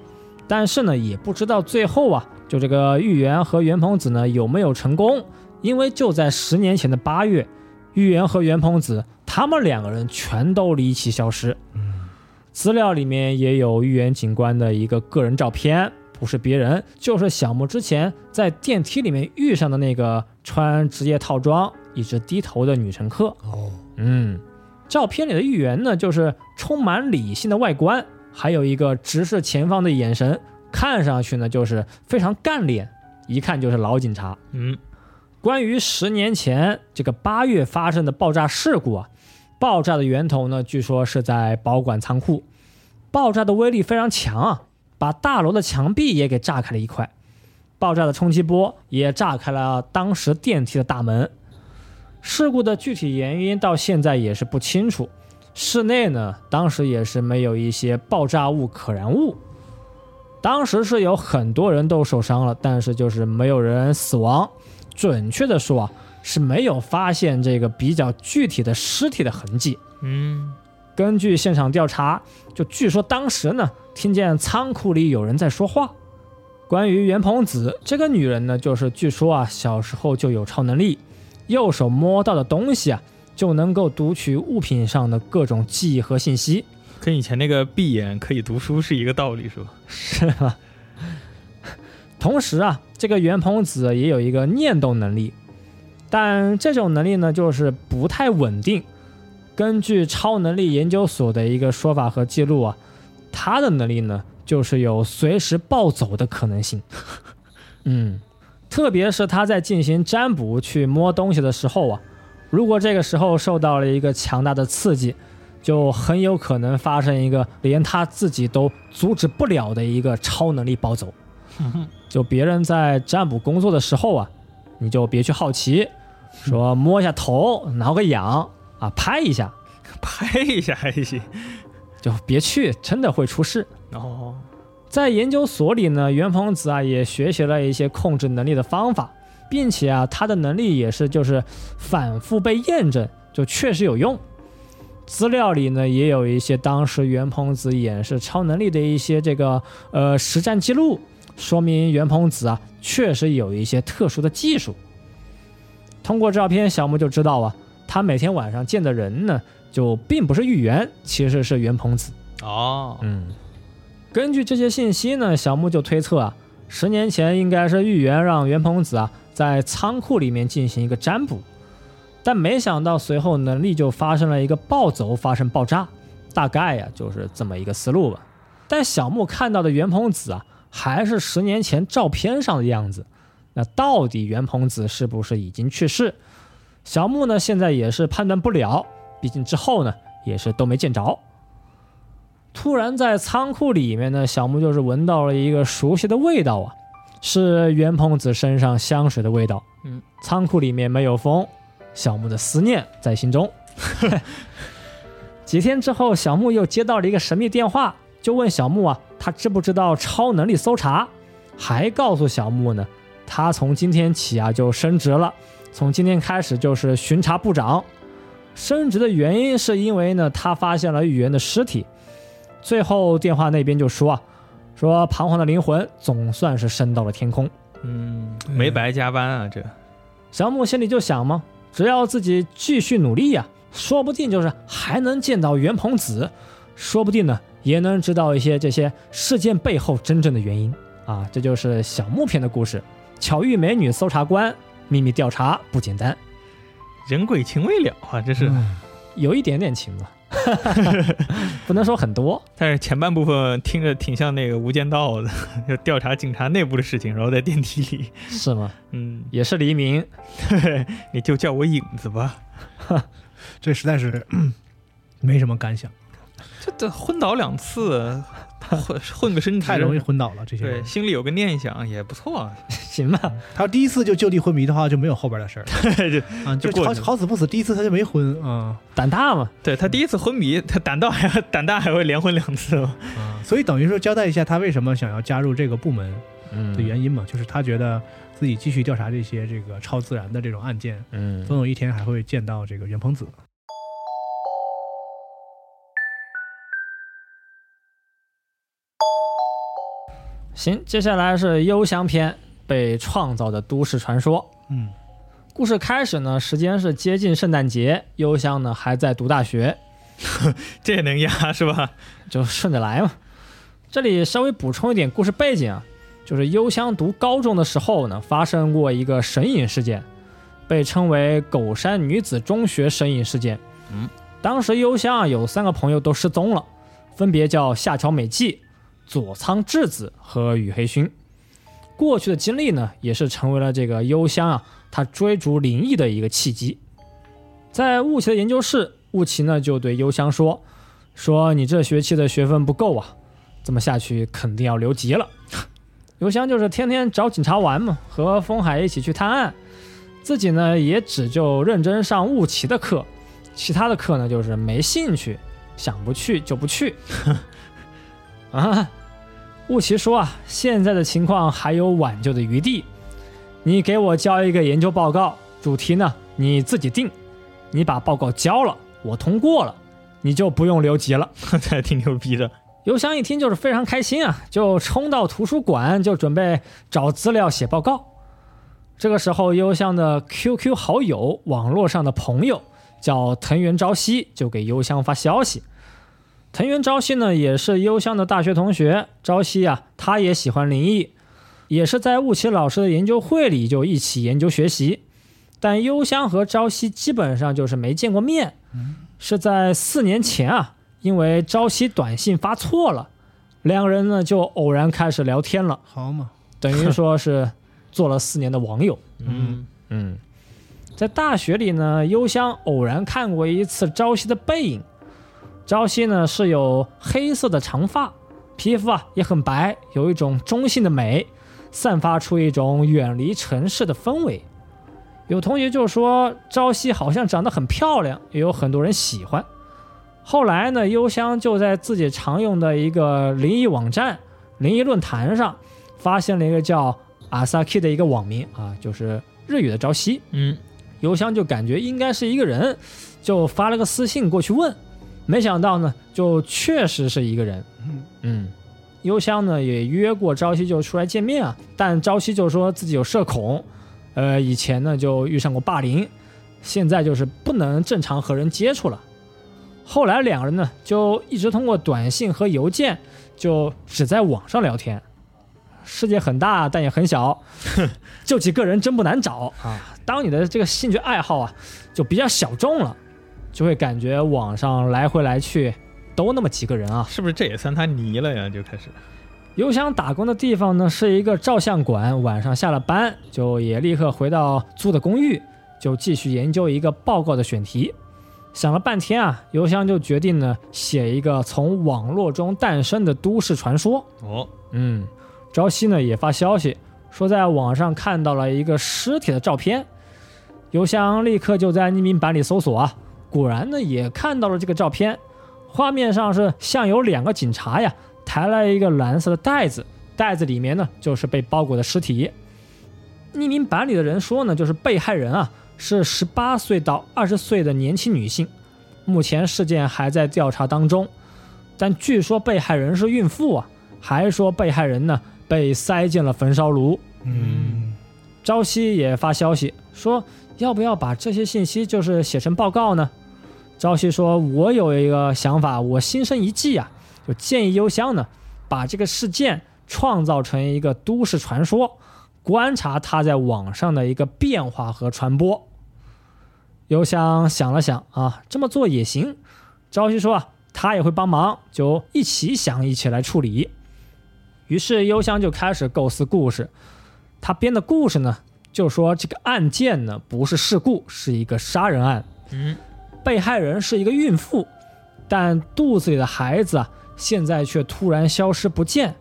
但是呢，也不知道最后啊，就这个玉元和袁鹏子呢有没有成功？因为就在十年前的八月，玉元和袁鹏子他们两个人全都离奇消失。资料里面也有预言警官的一个个人照片，不是别人，就是小木之前在电梯里面遇上的那个穿职业套装、一直低头的女乘客。哦，嗯，照片里的预言呢，就是充满理性的外观，还有一个直视前方的眼神，看上去呢就是非常干练，一看就是老警察。嗯，关于十年前这个八月发生的爆炸事故啊，爆炸的源头呢，据说是在保管仓库，爆炸的威力非常强啊，把大楼的墙壁也给炸开了一块，爆炸的冲击波也炸开了当时电梯的大门。事故的具体原因到现在也是不清楚。室内呢，当时也是没有一些爆炸物可燃物。当时是有很多人都受伤了，但是就是没有人死亡。准确的说啊，是没有发现这个比较具体的尸体的痕迹。嗯，根据现场调查，就据说当时呢，听见仓库里有人在说话。关于袁鹏子这个女人呢，就是据说啊，小时候就有超能力，右手摸到的东西啊，就能够读取物品上的各种记忆和信息。跟以前那个闭眼可以读书是一个道理，是吧？是吧？(laughs) 同时啊，这个袁鹏子也有一个念动能力，但这种能力呢，就是不太稳定。根据超能力研究所的一个说法和记录啊，他的能力呢，就是有随时暴走的可能性。(laughs) 嗯，特别是他在进行占卜去摸东西的时候啊，如果这个时候受到了一个强大的刺激，就很有可能发生一个连他自己都阻止不了的一个超能力暴走。(laughs) 就别人在占卜工作的时候啊，你就别去好奇，说摸一下头，挠个痒啊，拍一下，(laughs) 拍一下还行。就别去，真的会出事。哦，在研究所里呢，袁鹏子啊也学习了一些控制能力的方法，并且啊他的能力也是就是反复被验证，就确实有用。资料里呢也有一些当时袁鹏子演示超能力的一些这个呃实战记录，说明袁鹏子啊确实有一些特殊的技术。通过照片，小木就知道啊，他每天晚上见的人呢就并不是玉元，其实是袁鹏子。哦，嗯，根据这些信息呢，小木就推测啊，十年前应该是玉元让袁鹏子啊在仓库里面进行一个占卜，但没想到随后能力就发生了一个暴走，发生爆炸，大概呀、就是这么一个思路吧。但小木看到的袁鹏子啊，还是十年前照片上的样子，那到底袁鹏子是不是已经去世？小木呢现在也是判断不了，毕竟之后呢也是都没见着。突然在仓库里面呢，小木就是闻到了一个熟悉的味道啊，是袁鹏子身上香水的味道。嗯，仓库里面没有风，小木的思念在心中。(laughs) 几天之后，小木又接到了一个神秘电话，就问小木啊，他知不知道超能力搜查？还告诉小木呢，他从今天起啊就升职了，从今天开始就是巡查部长。升职的原因是因为呢，他发现了玉元的尸体。最后电话那边就说啊，说彷徨的灵魂总算是升到了天空。嗯，没白加班啊，这小木心里就想嘛，只要自己继续努力呀、说不定就是还能见到袁鹏子，说不定呢也能知道一些这些事件背后真正的原因啊。这就是小木篇的故事。巧遇美女搜查官，秘密调查不简单，人鬼情未了啊，这是。嗯有一点点情吧，(laughs) 不能说很多。但是前半部分听着挺像那个《无间道》的，(laughs) 就调查警察内部的事情，然后在电梯里，是吗？嗯，也是黎明，(laughs) 你就叫我影子吧。这实在是嗯 (clears throat) 没什么感想，这这昏倒两次，(laughs) 混混个身体，太容易昏倒了。这些对，人，心里有个念想也不错啊。(laughs) 行吧？他第一次就就地昏迷的话，就没有后边的事儿 (laughs) 就啊，就好好死不死，第一次他就没昏啊胆大嘛，对他第一次昏迷，他胆大还胆大还会连昏两次吗？啊，所以等于说交代一下他为什么想要加入这个部门嗯的原因嘛，就是他觉得自己继续调查这些这个超自然的这种案件，嗯总有一天还会见到这个袁鹏子。行，接下来是幽香篇。被创造的都市传说。嗯，故事开始呢，时间是接近圣诞节，幽香呢还在读大学，(laughs) 这也能压是吧？就顺着来嘛。这里稍微补充一点故事背景啊，就是幽香读高中的时候呢，发生过一个神隐事件，被称为狗山女子中学神隐事件。嗯，当时幽香啊有三个朋友都失踪了，分别叫夏桥美纪、佐仓智子和羽黑薰。过去的经历呢，也是成为了这个幽香啊，他追逐灵异的一个契机。在雾奇的研究室，雾奇呢就对幽香说：“说你这学期的学分不够啊，这么下去肯定要留级了。”幽香就是天天找警察玩嘛，和风海一起去探案，自己呢也只就认真上雾奇的课，其他的课呢就是没兴趣，想不去就不去。啊，雾奇说啊，现在的情况还有挽救的余地，你给我交一个研究报告，主题呢你自己定，你把报告交了，我通过了，你就不用留级了。(laughs) 这还挺牛逼的。邮箱一听就是非常开心啊，就冲到图书馆就准备找资料写报告。这个时候，邮箱的 QQ 好友、网络上的朋友叫藤原朝夕，就给邮箱发消息。藤原朝夕呢，也是幽香的大学同学。朝夕啊，他也喜欢灵异，也是在雾崎老师的研究会里就一起研究学习。但幽香和朝夕基本上就是没见过面，是在四年前啊，因为朝夕短信发错了，两个人呢就偶然开始聊天了，好嘛，等于说是做了四年的网友。嗯，嗯，在大学里呢，幽香偶然看过一次朝夕的背影。朝夕呢是有黑色的长发，皮肤啊也很白，有一种中性的美，散发出一种远离城市的氛围。有同学就说朝夕好像长得很漂亮，也有很多人喜欢。后来呢，幽香就在自己常用的一个灵异网站、灵异论坛上，发现了一个叫阿萨 K 的一个网名啊，就是日语的朝夕。嗯，幽香就感觉应该是一个人，就发了个私信过去问，没想到呢，就确实是一个人。嗯，幽香呢也约过朝夕就出来见面啊，但朝夕就说自己有社恐，呃，以前呢就遇上过霸凌，现在就是不能正常和人接触了。后来两个人呢就一直通过短信和邮件，就只在网上聊天。世界很大，但也很小，(laughs) 就几个人真不难找啊。当你的这个兴趣爱好啊就比较小众了，就会感觉网上来回来去都那么几个人啊。是不是这也算他泥了呀？就开始，邮箱打工的地方呢是一个照相馆，晚上下了班就也立刻回到租的公寓，就继续研究一个报告的选题。想了半天啊，邮箱就决定呢写一个从网络中诞生的都市传说。哦，嗯，朝夕呢也发消息说在网上看到了一个尸体的照片，邮箱立刻就在匿名版里搜索啊，果然呢也看到了这个照片，画面上是像有两个警察呀抬来一个蓝色的袋子，袋子里面呢就是被包裹的尸体。匿名版里的人说呢，就是被害人啊是十八岁到二十岁的年轻女性，目前事件还在调查当中，但据说被害人是孕妇啊。还说被害人呢被塞进了焚烧炉。嗯，朝夕也发消息说，要不要把这些信息就是写成报告呢？朝夕说，我有一个想法，我心生一计啊，就建议邮箱呢把这个事件创造成一个都市传说，观察它在网上的一个变化和传播。邮箱想了想啊，这么做也行。朝夕说啊，他也会帮忙，就一起想，一起来处理。于是幽香就开始构思故事，他编的故事呢，就说这个案件呢不是事故，是一个杀人案。嗯，被害人是一个孕妇，但肚子里的孩子啊，现在却突然消失不见。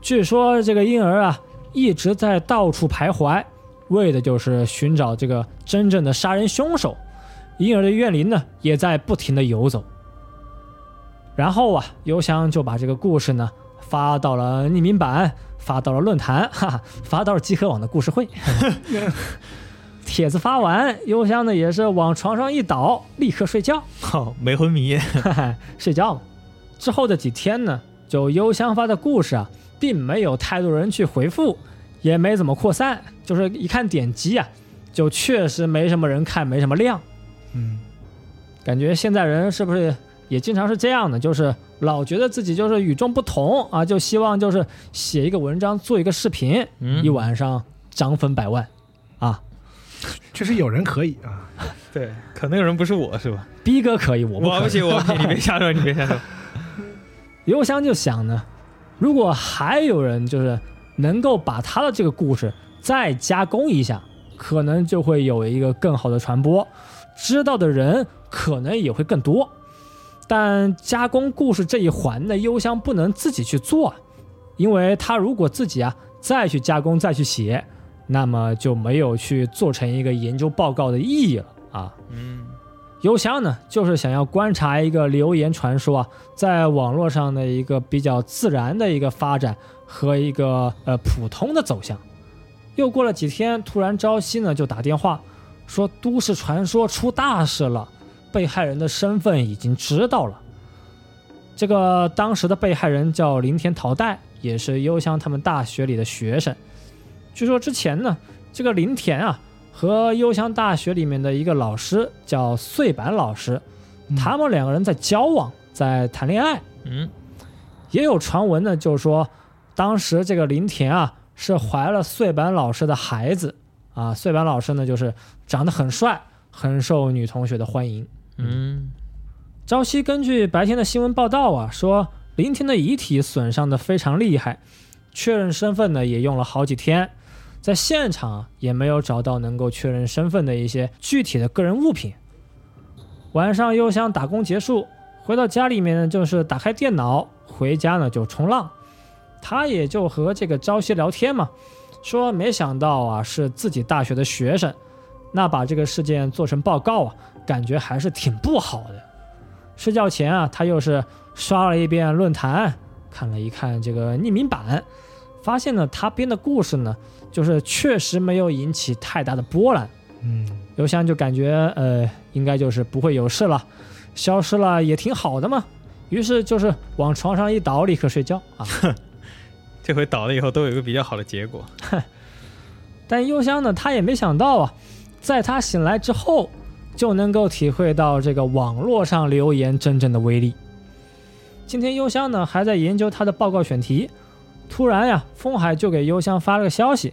据说这个婴儿啊一直在到处徘徊，为的就是寻找这个真正的杀人凶手。婴儿的怨灵呢也在不停的游走。然后啊，邮箱就把这个故事呢。发到了匿名版，发到了论坛，哈哈，发到了集合网的故事会。(laughs) 帖子发完，邮箱呢也是往床上一倒，立刻睡觉，(laughs) 好没昏迷。(laughs) 睡觉了。之后的几天呢，就邮箱发的故事啊，并没有太多人去回复，也没怎么扩散，就是一看点击啊，就确实没什么人看，没什么量。嗯，感觉现在人是不是也经常是这样的？就是老觉得自己就是与众不同啊，就希望就是写一个文章，做一个视频，嗯一晚上涨粉百万啊！(laughs) 确实有人可以啊。(laughs) 对，可能有人不是我是吧？逼哥可以，我不。我不行，我不行，(laughs) 你别瞎说，你别瞎说。邮箱就想呢，如果还有人就是能够把他的这个故事再加工一下，可能就会有一个更好的传播，知道的人可能也会更多。但加工故事这一环呢，邮箱不能自己去做啊，因为他如果自己啊再去加工再去写，那么就没有去做成一个研究报告的意义了啊。嗯邮箱呢，就是想要观察一个流言传说啊，在网络上的一个比较自然的一个发展和一个呃普通的走向。又过了几天，突然朝夕呢就打电话说都市传说出大事了，被害人的身份已经知道了。这个当时的被害人叫林田桃代，也是幽香他们大学里的学生。据说之前呢，这个林田啊和幽香大学里面的一个老师叫穗坂老师，嗯他们两个人在交往，在谈恋爱。嗯也有传闻呢，就是说当时这个林田啊是怀了穗坂老师的孩子啊，穗坂老师呢就是长得很帅，很受女同学的欢迎。嗯朝夕根据白天的新闻报道啊，说林田的遗体损伤的非常厉害，确认身份呢也用了好几天，在现场也没有找到能够确认身份的一些具体的个人物品。晚上又想打工结束，回到家里面呢，就是打开电脑，回家呢就冲浪。他也就和这个朝夕聊天嘛，说没想到啊是自己大学的学生，那把这个事件做成报告啊，感觉还是挺不好的。睡觉前啊，他又是刷了一遍论坛，看了一看这个匿名版，发现呢他编的故事呢，就是确实没有引起太大的波澜。嗯，邮箱就感觉呃，应该就是不会有事了，消失了也挺好的嘛。于是就是往床上一倒，立刻睡觉啊。(laughs) 这回倒了以后都有一个比较好的结果。(laughs) 但幽香呢，他也没想到啊，在他醒来之后，就能够体会到这个网络上留言真正的威力。今天幽香呢还在研究他的报告选题，突然呀，风海就给幽香发了个消息，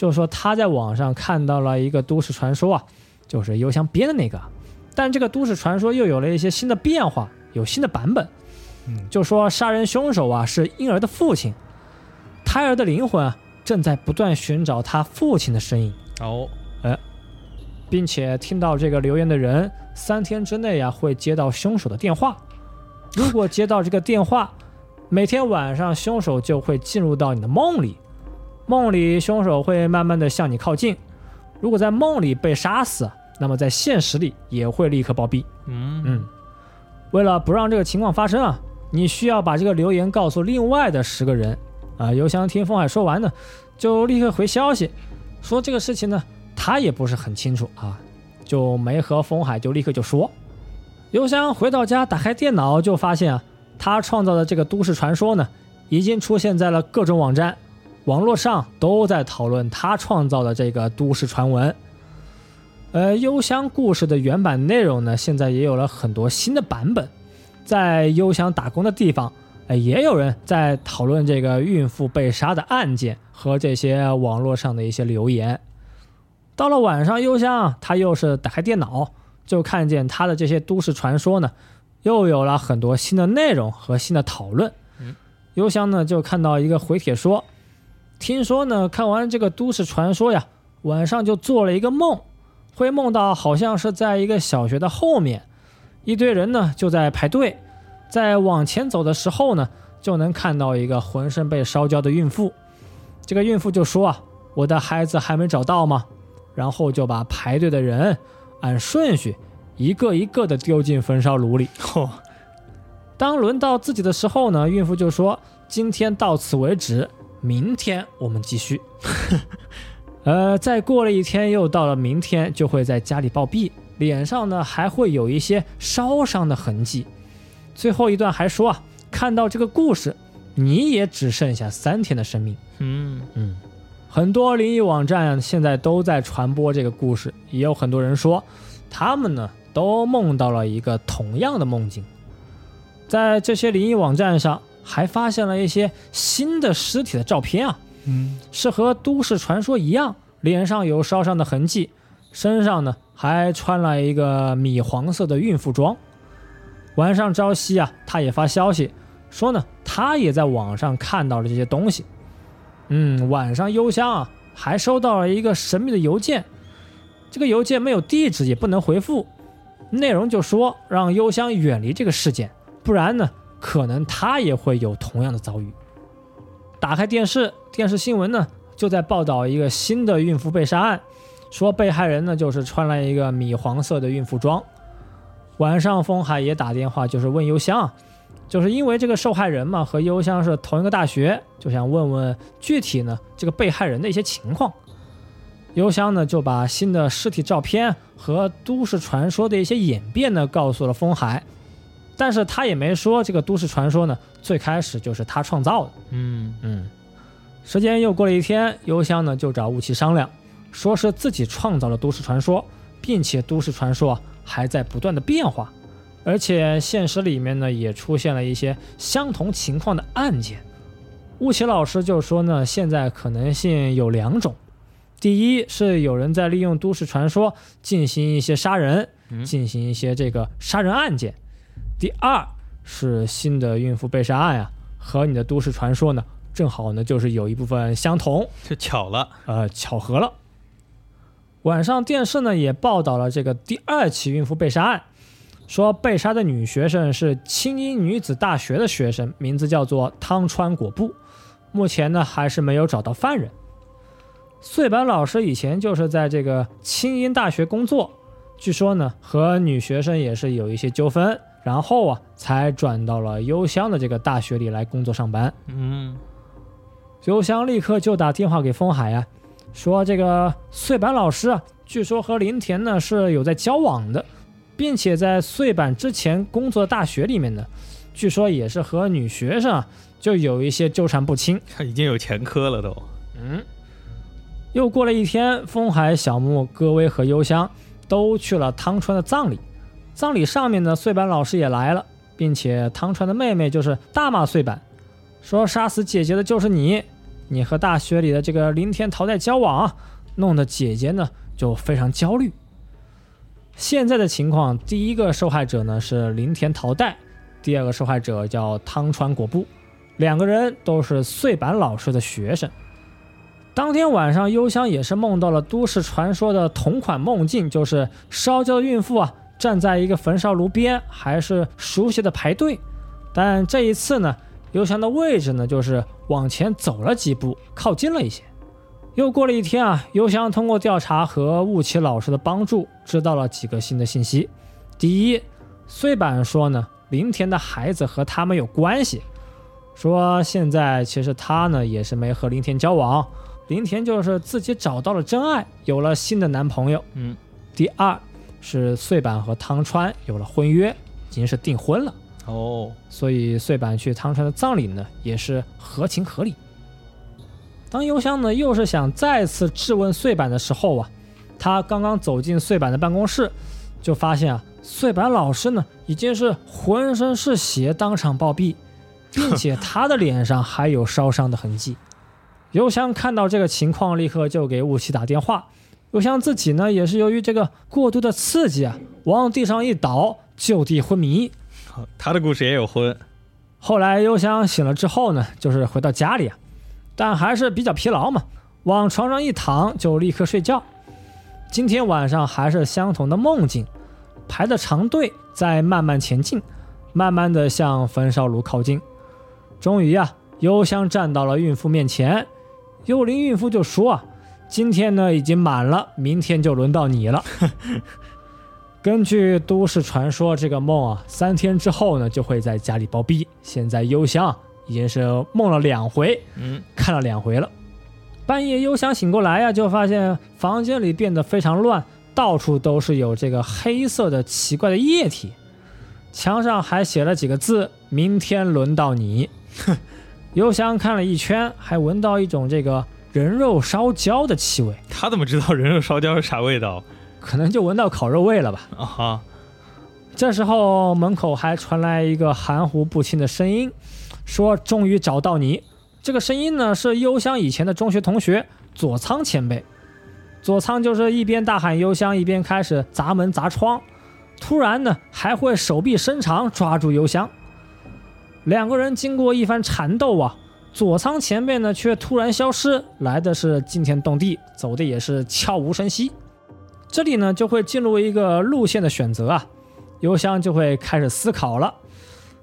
就说他在网上看到了一个都市传说啊，就是邮箱编的那个，但这个都市传说又有了一些新的变化，有新的版本。嗯。就说杀人凶手啊是婴儿的父亲，胎儿的灵魂啊正在不断寻找他父亲的身影，哦，哎并且听到这个留言的人三天之内啊会接到凶手的电话。(laughs) 如果接到这个电话，每天晚上凶手就会进入到你的梦里，梦里凶手会慢慢的向你靠近。如果在梦里被杀死，那么在现实里也会立刻暴毙。嗯嗯，为了不让这个情况发生啊，你需要把这个留言告诉另外的十个人。啊，邮箱听风海说完呢，就立刻回消息，说这个事情呢，他也不是很清楚啊，就没和风海就立刻就说。邮箱回到家，打开电脑就发现啊，他创造的这个都市传说呢，已经出现在了各种网站，网络上都在讨论他创造的这个都市传闻。呃，幽香故事的原版内容呢，现在也有了很多新的版本。在幽香打工的地方，呃，也有人在讨论这个孕妇被杀的案件和这些网络上的一些留言。到了晚上，幽香啊他又是打开电脑，就看见他的这些都市传说呢，又有了很多新的内容和新的讨论。嗯，幽香呢就看到一个回帖说，听说呢看完这个都市传说呀，晚上就做了一个梦。会梦到好像是在一个小学的后面，一堆人呢就在排队，在往前走的时候呢，就能看到一个浑身被烧焦的孕妇。这个孕妇就说啊：“我的孩子还没找到吗？”然后就把排队的人按顺序一个一个的丢进焚烧炉里。嚯、当轮到自己的时候呢，孕妇就说：“今天到此为止，明天我们继续。(laughs) ”呃，再过了一天，又到了明天，就会在家里暴毙，脸上呢还会有一些烧伤的痕迹。最后一段还说啊，看到这个故事，你也只剩下三天的生命。嗯嗯，很多灵异网站现在都在传播这个故事，也有很多人说，他们呢都梦到了一个同样的梦境。在这些灵异网站上，还发现了一些新的尸体的照片啊，嗯，是和都市传说一样，脸上有烧伤的痕迹，身上呢还穿了一个米黄色的孕妇装。晚上朝夕啊，他也发消息说呢，他也在网上看到了这些东西。嗯，晚上幽香啊还收到了一个神秘的邮件，这个邮件没有地址，也不能回复，内容就说让幽香远离这个事件，不然呢，可能他也会有同样的遭遇。打开电视，电视新闻呢就在报道一个新的孕妇被杀案，说被害人呢就是穿了一个米黄色的孕妇装。晚上，风海也打电话，就是问幽香，就是因为这个受害人嘛和幽香是同一个大学，就想问问具体呢这个被害人的一些情况。幽香呢就把新的尸体照片和都市传说的一些演变呢告诉了风海，但是他也没说这个都市传说呢最开始就是他创造的。嗯，嗯，时间又过了一天，邮箱呢就找雾奇商量，说是自己创造了都市传说，并且都市传说啊还在不断的变化，而且现实里面呢也出现了一些相同情况的案件。雾奇老师就说呢，现在可能性有两种，第一是有人在利用都市传说进行一些杀人，嗯进行一些这个杀人案件；第二是新的孕妇被杀案呀、和你的都市传说呢，正好呢就是有一部分相同，这巧了，呃，巧合了。晚上电视呢也报道了这个第二起孕妇被杀案，说被杀的女学生是青音女子大学的学生，名字叫做汤川果布，目前呢还是没有找到犯人。穗坂老师以前就是在这个青音大学工作，据说呢和女学生也是有一些纠纷，然后啊才转到了幽香的这个大学里来工作上班。嗯，幽香立刻就打电话给风海啊，说这个碎板老师啊，据说和林田呢是有在交往的，并且在碎板之前工作的大学里面呢，据说也是和女学生啊就有一些纠缠不清。他 (laughs) 已经有前科了都。嗯，又过了一天，风海、小木、戈威和幽香都去了汤川的葬礼。葬礼上面呢，碎板老师也来了，并且汤川的妹妹就是大骂碎板，说杀死姐姐的就是你，你和大学里的这个林田桃代交往，弄得姐姐呢就非常焦虑。现在的情况，第一个受害者呢是林田桃代，第二个受害者叫汤川果布，两个人都是碎板老师的学生。当天晚上，幽香也是梦到了都市传说的同款梦境，就是烧焦的孕妇啊站在一个焚烧炉边，还是熟悉的排队。但这一次呢，幽香的位置呢就是往前走了几步，靠近了一些。又过了一天啊，幽香通过调查和雾奇老师的帮助，知道了几个新的信息。第一，碎板说呢，林田的孩子和他们有关系，说现在其实他呢也是没和林田交往。林田就是自己找到了真爱，有了新的男朋友。嗯，第二是穗坂和汤川有了婚约，已经是订婚了，哦，所以穗坂去汤川的葬礼呢也是合情合理。当幽香呢又是想再次质问穗坂的时候啊，他刚刚走进穗坂的办公室，就发现啊，穗坂老师呢已经是浑身是血，当场暴毙，(laughs) 并且他的脸上还有烧伤的痕迹。幽香看到这个情况，立刻就给雾气打电话。幽香自己呢，也是由于这个过度的刺激啊，往地上一倒，就地昏迷。他的故事也有昏。后来幽香醒了之后呢，就是回到家里啊，但还是比较疲劳嘛，往床上一躺就立刻睡觉。今天晚上还是相同的梦境，排着长队在慢慢前进，慢慢的向焚烧炉靠近。终于啊，幽香站到了孕妇面前，幽灵孕妇就说啊，今天呢已经满了，明天就轮到你了。(laughs) 根据都市传说，这个梦啊，三天之后呢就会在家里暴毙。现在幽香啊已经是梦了两回，嗯，看了两回了。半夜幽香醒过来呀、就发现房间里变得非常乱，到处都是有这个黑色的奇怪的液体，墙上还写了几个字：“明天轮到你。” (laughs) 幽香看了一圈，还闻到一种这个人肉烧焦的气味，他怎么知道人肉烧焦是啥味道可能就闻到烤肉味了吧。啊哈？这时候门口还传来一个含糊不清的声音，说：“终于找到你。”这个声音呢是幽香以前的中学同学佐仓前辈。佐仓就是一边大喊幽香，一边开始砸门砸窗，突然呢还会手臂伸长抓住幽香。两个人经过一番缠斗啊，佐仓前辈呢却突然消失，来的是惊天动地，走的也是悄无声息。这里呢就会进入一个路线的选择啊。幽香就会开始思考了。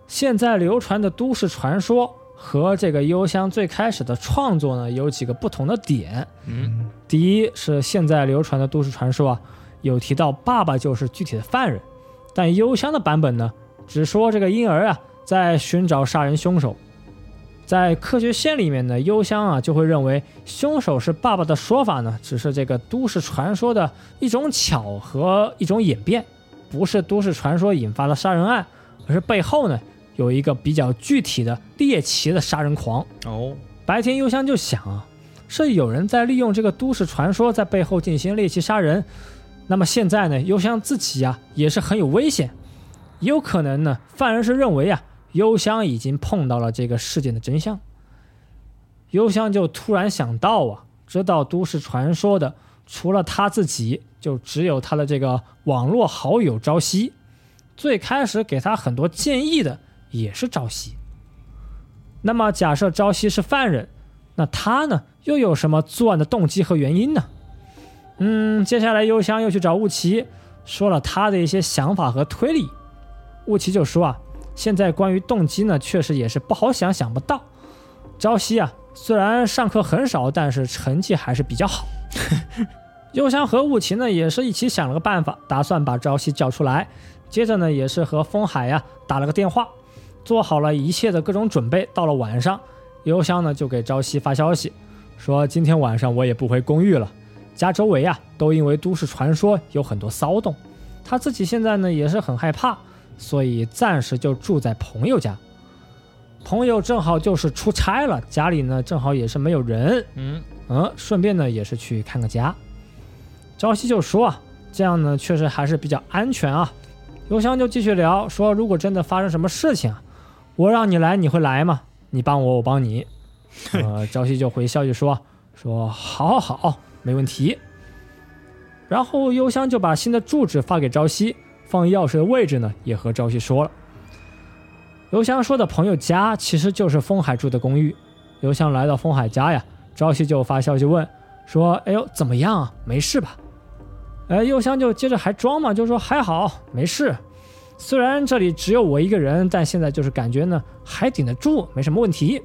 现在流传的都市传说和这个幽香最开始的创作呢，有几个不同的点。嗯，第一是现在流传的都市传说啊，有提到爸爸就是具体的犯人，但幽香的版本呢，只说这个婴儿啊在寻找杀人凶手。在科学线里面呢，幽香啊就会认为凶手是爸爸的说法呢，只是这个都市传说的一种巧合、一种演变。不是都市传说引发的杀人案，而是背后呢有一个比较具体的猎奇的杀人狂。哦，白天幽香就想啊，是有人在利用这个都市传说在背后进行猎奇杀人。那么现在呢，幽香自己啊也是很有危险，也有可能呢，犯人是认为啊，幽香已经碰到了这个事件的真相。幽香就突然想到啊，知道都市传说的除了他自己，就只有他的这个网络好友朝夕。最开始给他很多建议的也是朝夕。那么假设朝夕是犯人，那他呢又有什么作案的动机和原因呢？嗯，接下来幽香又去找雾奇，说了他的一些想法和推理。雾奇就说啊，现在关于动机呢，确实也是不好想，想不到。朝夕啊，虽然上课很少，但是成绩还是比较好。(laughs) 幽香和雾奇呢，也是一起想了个办法，打算把朝夕叫出来。接着呢，也是和风海呀、打了个电话，做好了一切的各种准备。到了晚上，幽香呢就给朝夕发消息，说今天晚上我也不回公寓了，家周围啊都因为都市传说有很多骚动，他自己现在呢也是很害怕，所以暂时就住在朋友家。朋友正好就是出差了，家里呢正好也是没有人，嗯，嗯，顺便呢也是去看个家。朝夕就说啊，这样呢确实还是比较安全啊。邮箱就继续聊说，如果真的发生什么事情啊，我让你来，你会来吗？你帮我，我帮你。(laughs) 呃，朝夕就回消息说说好好好，没问题。然后邮箱就把新的住址发给朝夕，放钥匙的位置呢也和朝夕说了。幽香说的朋友家其实就是风海住的公寓。幽香来到风海家呀，朝夕就发消息问说：“哎呦，怎么样啊？没事吧？”哎，幽香就接着还装嘛，就说还好，没事。虽然这里只有我一个人，但现在就是感觉呢还顶得住，没什么问题。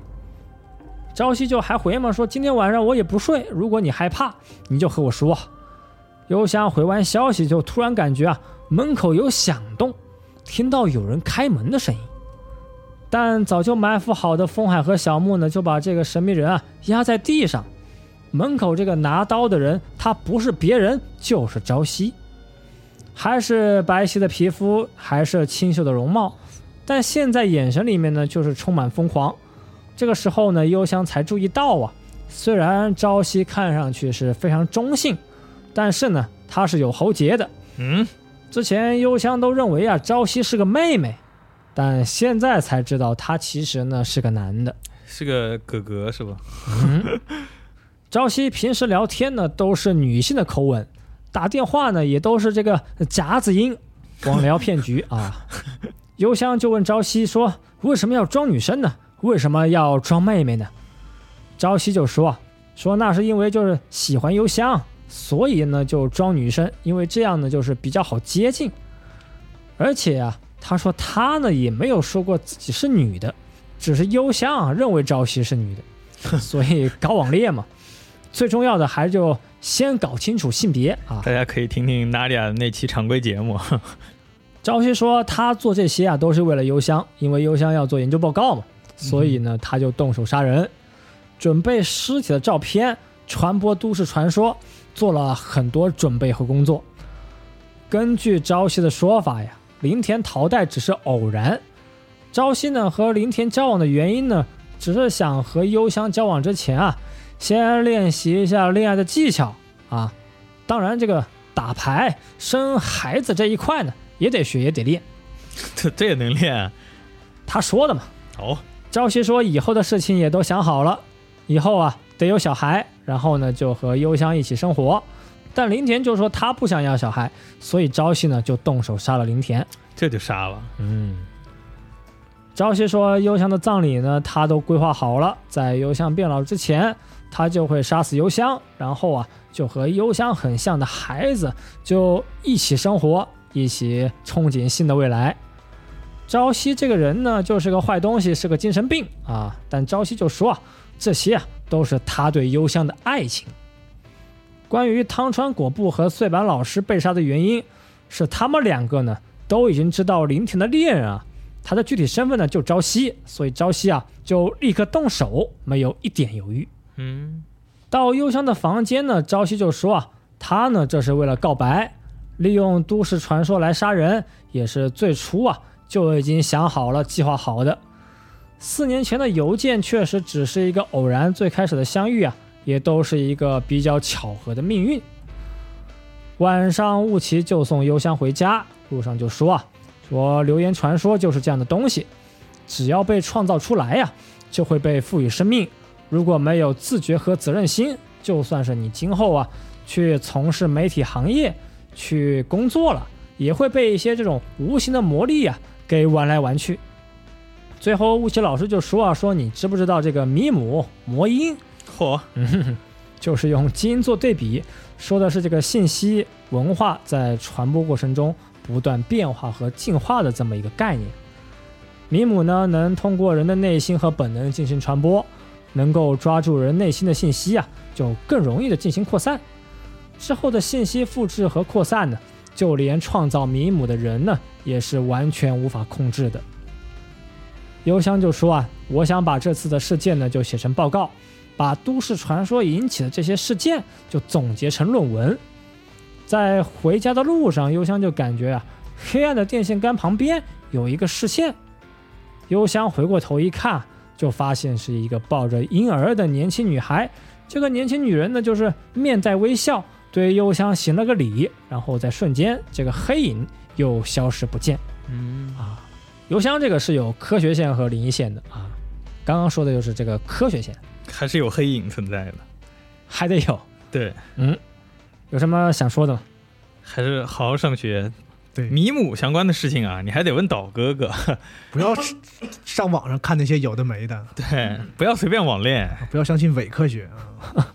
朝夕就还回嘛，说今天晚上我也不睡，如果你害怕，你就和我说。幽香回完消息就突然感觉啊门口有响动，听到有人开门的声音。但早就埋伏好的风海和小木呢，就把这个神秘人啊压在地上。门口这个拿刀的人，他不是别人，就是朝夕，还是白皙的皮肤，还是清秀的容貌，但现在眼神里面呢，就是充满疯狂。这个时候呢，幽香才注意到啊，虽然朝夕看上去是非常中性，但是呢，他是有喉结的。嗯，之前幽香都认为啊，朝夕是个妹妹，但现在才知道他其实呢是个男的。是个哥哥是吧？嗯朝夕平时聊天呢都是女性的口吻，打电话呢也都是这个夹子音，光聊骗局啊。(laughs) 幽香就问朝夕说：“为什么要装女生呢？为什么要装妹妹呢？”朝夕就说：“说那是因为就是喜欢幽香，所以呢就装女生，因为这样呢就是比较好接近。而且啊，他说他呢也没有说过自己是女的，只是幽香啊认为朝夕是女的，(laughs) 所以搞网恋嘛。”最重要的还是就先搞清楚性别啊！大家可以听听娜迪亚的那期常规节目。(laughs) 朝夕说他做这些啊都是为了幽香，因为幽香要做研究报告嘛，所以呢他就动手杀人，准备尸体的照片，传播都市传说，做了很多准备和工作。根据朝夕的说法呀，林田逃代只是偶然，朝夕呢和林田交往的原因呢，只是想和幽香交往之前啊。先练习一下恋爱的技巧啊。当然，这个打牌、生孩子这一块呢，也得学，也得练。这这也能练啊？他说的嘛。哦，朝夕说以后的事情也都想好了，以后啊得有小孩，然后呢就和幽香一起生活。但林田就说他不想要小孩，所以朝夕呢就动手杀了林田。这就杀了。嗯，朝夕说幽香的葬礼呢他都规划好了，在幽香变老之前，他就会杀死幽香，然后啊就和幽香很像的孩子就一起生活，一起憧憬新的未来。朝夕这个人呢，就是个坏东西，是个精神病啊。但朝夕就说啊，这些啊都是他对幽香的爱情。关于汤川果布和碎板老师被杀的原因，是他们两个呢都已经知道林田的恋人啊，他的具体身份呢就朝夕，所以朝夕啊就立刻动手，没有一点犹豫。嗯，到幽香的房间呢，朝夕就说啊，他呢这是为了告白，利用都市传说来杀人，也是最初啊就已经想好了、计划好的。四年前的邮件确实只是一个偶然，最开始的相遇啊，也都是一个比较巧合的命运。晚上，雾崎就送幽香回家，路上就说啊，说流言传说就是这样的东西，只要被创造出来呀、就会被赋予生命。如果没有自觉和责任心，就算是你今后啊去从事媒体行业去工作了，也会被一些这种无形的魔力啊给玩来玩去。最后，雾崎老师就说啊，说你知不知道这个米姆魔音？嚯，嗯哼哼，就是用基因做对比，说的是这个信息文化在传播过程中不断变化和进化的这么一个概念。米姆呢，能通过人的内心和本能进行传播，能够抓住人内心的信息啊，就更容易的进行扩散。之后的信息复制和扩散呢，就连创造米姆的人呢，也是完全无法控制的。幽香就说啊，我想把这次的事件呢，就写成报告。把都市传说引起的这些事件就总结成论文。在回家的路上，幽香就感觉啊，黑暗的电线杆旁边有一个视线。幽香回过头一看，就发现是一个抱着婴儿的年轻女孩。这个年轻女人呢，就是面带微笑，对幽香行了个礼，然后在瞬间，这个黑影又消失不见。嗯啊，幽香这个是有科学线和灵异线的啊。刚刚说的就是这个科学线。还是有黑影存在的。还得有，对，嗯有什么想说的吗？还是好好上学。对米姆相关的事情啊，你还得问岛哥哥。不要上网上看那些有的没的，对，不要随便网恋。不要相信伪科学啊。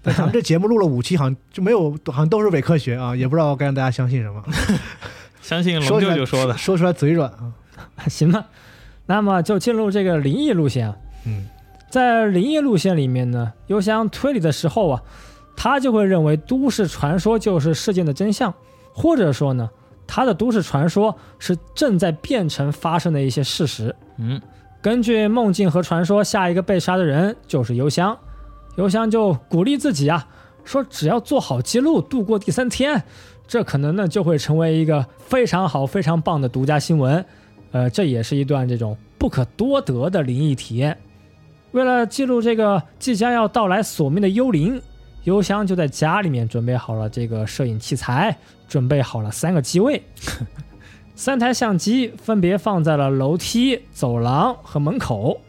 但咱们这节目录了五期，好像就没有，好像都是伪科学啊，也不知道该让大家相信什么。相信龙舅舅说的，说出来嘴软啊。(laughs) 行吧，那么就进入这个灵异路线啊。嗯，在灵异路线里面呢，幽香推理的时候啊，他就会认为都市传说就是事件的真相，或者说呢，他的都市传说是正在变成发生的一些事实。嗯，根据梦境和传说，下一个被杀的人就是幽香。邮箱就鼓励自己啊，说只要做好记录，度过第三天，这可能呢就会成为一个非常好、非常棒的独家新闻。呃，这也是一段这种不可多得的灵异体验。为了记录这个即将要到来索命的幽灵，幽香就在家里面准备好了这个摄影器材，准备好了三个机位，(laughs) 三台相机分别放在了楼梯、走廊和门口。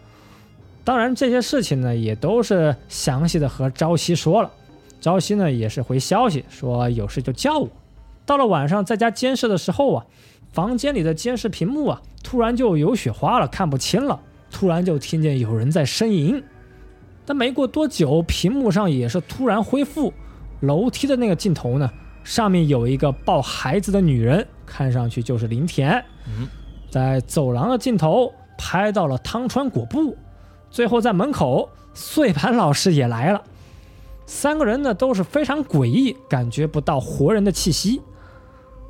当然，这些事情呢也都是详细的和朝夕说了。朝夕呢也是回消息说有事就叫我。到了晚上在家监视的时候啊，房间里的监视屏幕啊突然就有雪花了，看不清了。突然就听见有人在呻吟，但没过多久，屏幕上也是突然恢复。楼梯的那个镜头呢，上面有一个抱孩子的女人，看上去就是林田。嗯，在走廊的镜头拍到了汤川果布，最后在门口，碎盘老师也来了。三个人呢都是非常诡异，感觉不到活人的气息。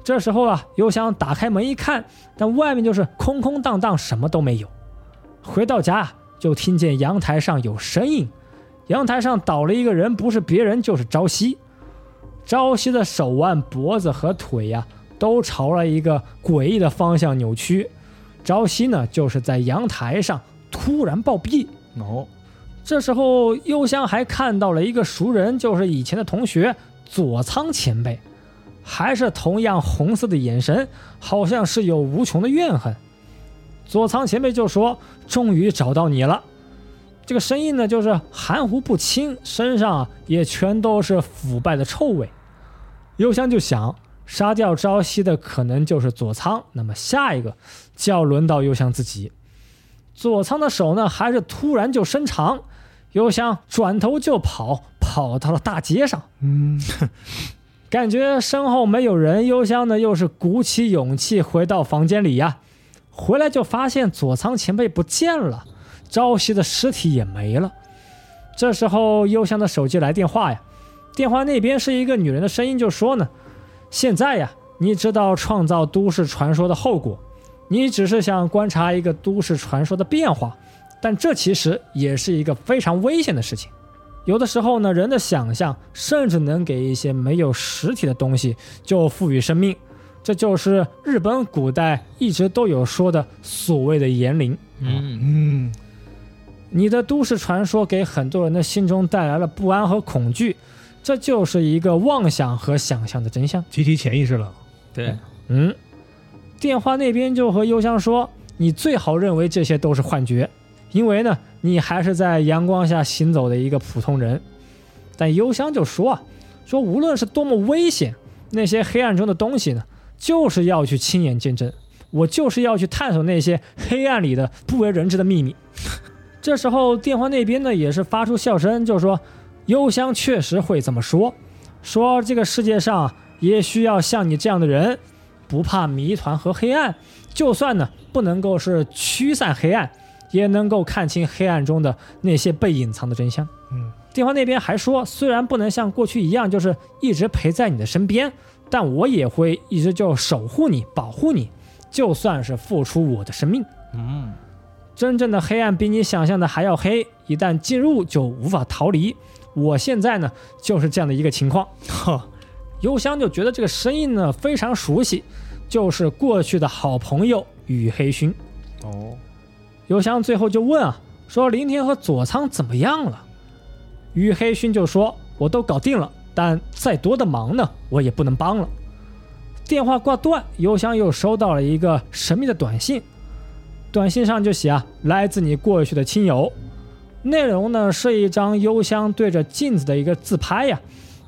这时候啊，又想打开门一看，但外面就是空空荡荡，什么都没有。回到家就听见阳台上有声音，阳台上倒了一个人，不是别人就是朝夕。朝夕的手腕、脖子和腿呀、都朝了一个诡异的方向扭曲。朝夕呢，就是在阳台上突然暴毙。哦，这时候，幽香还看到了一个熟人，就是以前的同学佐仓前辈，还是同样红色的眼神，好像是有无穷的怨恨。佐仓前辈就说：“终于找到你了。”这个声音呢，就是含糊不清，身上也全都是腐败的臭味。幽香就想，杀掉朝夕的可能就是佐仓，那么下一个就要轮到幽香自己。佐仓的手呢，还是突然就伸长，幽香转头就跑，跑到了大街上。嗯，(laughs) 感觉身后没有人，幽香呢又是鼓起勇气回到房间里呀。回来就发现佐仓前辈不见了，朝夕的尸体也没了。这时候幽香的手机来电话呀，电话那边是一个女人的声音，就说呢：“现在呀，你知道创造都市传说的后果，你只是想观察一个都市传说的变化，但这其实也是一个非常危险的事情。有的时候呢，人的想象甚至能给一些没有实体的东西就赋予生命。”这就是日本古代一直都有说的所谓的言灵。嗯，嗯，你的都市传说给很多人的心中带来了不安和恐惧，这就是一个妄想和想象的真相。集体潜意识了。对，嗯，电话那边就和幽香说，你最好认为这些都是幻觉，因为呢，你还是在阳光下行走的一个普通人。但幽香就说啊，说无论是多么危险，那些黑暗中的东西呢，就是要去亲眼见证，我就是要去探索那些黑暗里的不为人知的秘密。(laughs) 这时候电话那边呢也是发出笑声，就说幽香确实会这么说，说这个世界上也需要像你这样的人，不怕谜团和黑暗，就算呢不能够是驱散黑暗，也能够看清黑暗中的那些被隐藏的真相。嗯，电话那边还说，虽然不能像过去一样，就是一直陪在你的身边，但我也会一直就守护你、保护你，就算是付出我的生命。嗯，真正的黑暗比你想象的还要黑，一旦进入就无法逃离。我现在呢就是这样的一个情况。(laughs) 哈，幽香就觉得这个声音呢非常熟悉，就是过去的好朋友羽黑勋。哦，幽香最后就问啊，说林田和佐仓怎么样了？羽黑勋就说：“我都搞定了，但再多的忙呢，我也不能帮了。”电话挂断，幽香又收到了一个神秘的短信，短信上就写啊，来自你过去的亲友。内容呢是一张幽香对着镜子的一个自拍呀，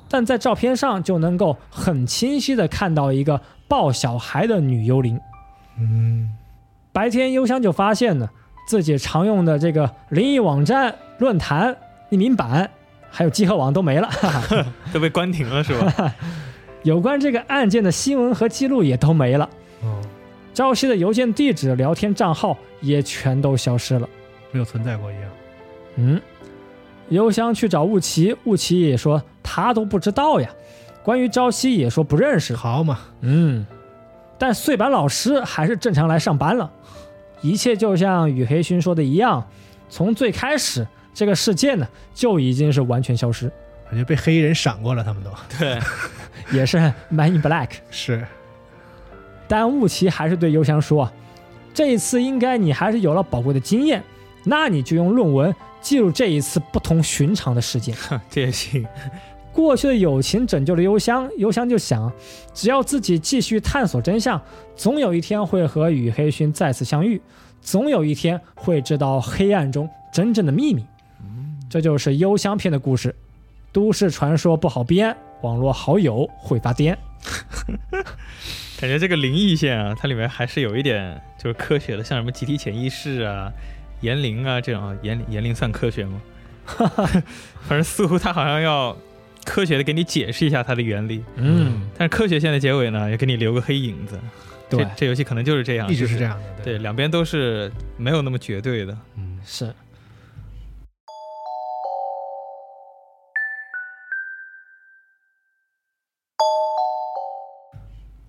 但在照片上就能够很清晰的看到一个抱小孩的女幽灵。嗯，白天幽香就发现呢，自己常用的这个灵异网站、论坛、匿名版，还有集合网都没了，(laughs) 都被关停了是吧？(laughs) 有关这个案件的新闻和记录也都没了，哦，朝夕的邮件地址、聊天账号也全都消失了。没有存在过一样。嗯，邮箱去找雾奇，雾奇也说他都不知道呀。关于朝夕也说不认识。好嘛，嗯，但碎板老师还是正常来上班了。一切就像羽黑勋说的一样，从最开始这个世界呢就已经是完全消失，感觉被黑衣人闪过了，他们都对，(laughs) 也是 Man in Black。是。但雾奇还是对幽香说：“这一次应该你还是有了宝贵的经验，那你就用论文记录这一次不同寻常的事件。(laughs) ”哼这也行。过去的友情拯救了幽香，幽香就想，只要自己继续探索真相，总有一天会和羽黑勋再次相遇，总有一天会知道黑暗中真正的秘密。这就是幽香篇的故事。都市传说不好编，网络好友会发癫。(laughs) 感觉这个灵异线啊，它里面还是有一点就是科学的，像什么集体潜意识啊、言灵啊这种啊，言言灵算科学吗？(laughs) 反正似乎它好像要科学的给你解释一下它的原理，嗯，但是科学线的结尾呢，也给你留个黑影子。对这，这游戏可能就是这样，一直是这样。对，两边都是没有那么绝对的。嗯，是。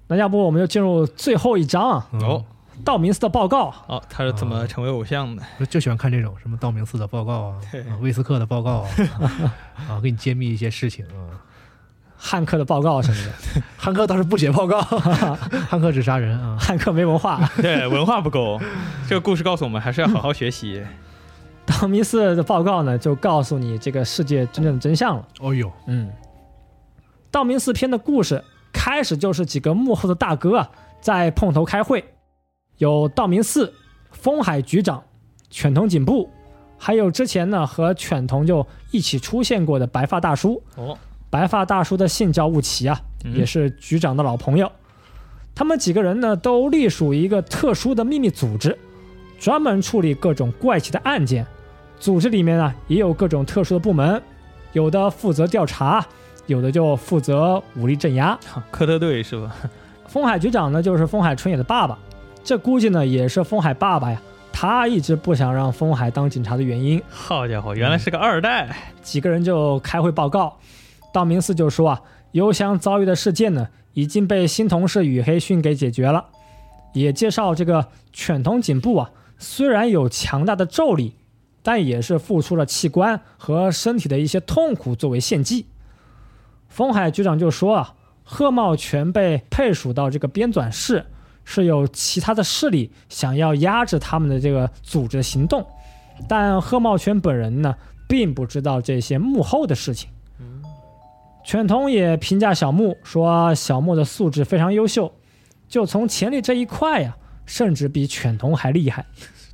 那要不我们就进入最后一章啊，嗯哦，道明寺的报告。哦，他是怎么成为偶像的？我就喜欢看这种什么道明寺的报告啊，(laughs) 啊威斯克的报告啊，(laughs) 啊，给你揭秘一些事情啊。汉克的报告什么的，(laughs) 汉克倒是不写报告，汉克只杀人啊。汉克没文化。对，文化不够。这个故事告诉我们，还是要好好学习。道明寺的报告呢，就告诉你这个世界真正的真相了。哦呦，嗯，道明寺篇的故事开始就是几个幕后的大哥啊，在碰头开会，有道明寺、风海局长、犬童警部，还有之前呢和犬童就一起出现过的白发大叔。哦，白发大叔的姓叫雾奇啊，嗯也是局长的老朋友。他们几个人呢，都隶属于一个特殊的秘密组织，专门处理各种怪奇的案件。组织里面呢，也有各种特殊的部门，有的负责调查，有的就负责武力镇压。科特队是吧？(laughs) 风海局长呢，就是风海春野的爸爸，这估计呢也是风海爸爸呀，他一直不想让风海当警察的原因。好家伙，原来是个二代。几个人就开会报告，道明寺就说啊，邮箱遭遇的事件呢已经被新同事雨黑训给解决了，也介绍这个犬童警部啊，虽然有强大的咒力，但也是付出了器官和身体的一些痛苦作为献祭。风海局长就说啊，贺茂全被配属到这个编纂室，是有其他的势力想要压制他们的这个组织的行动，但贺茂全本人呢，并不知道这些幕后的事情。犬童也评价小木说，小木的素质非常优秀，就从潜力这一块呀，甚至比犬童还厉害。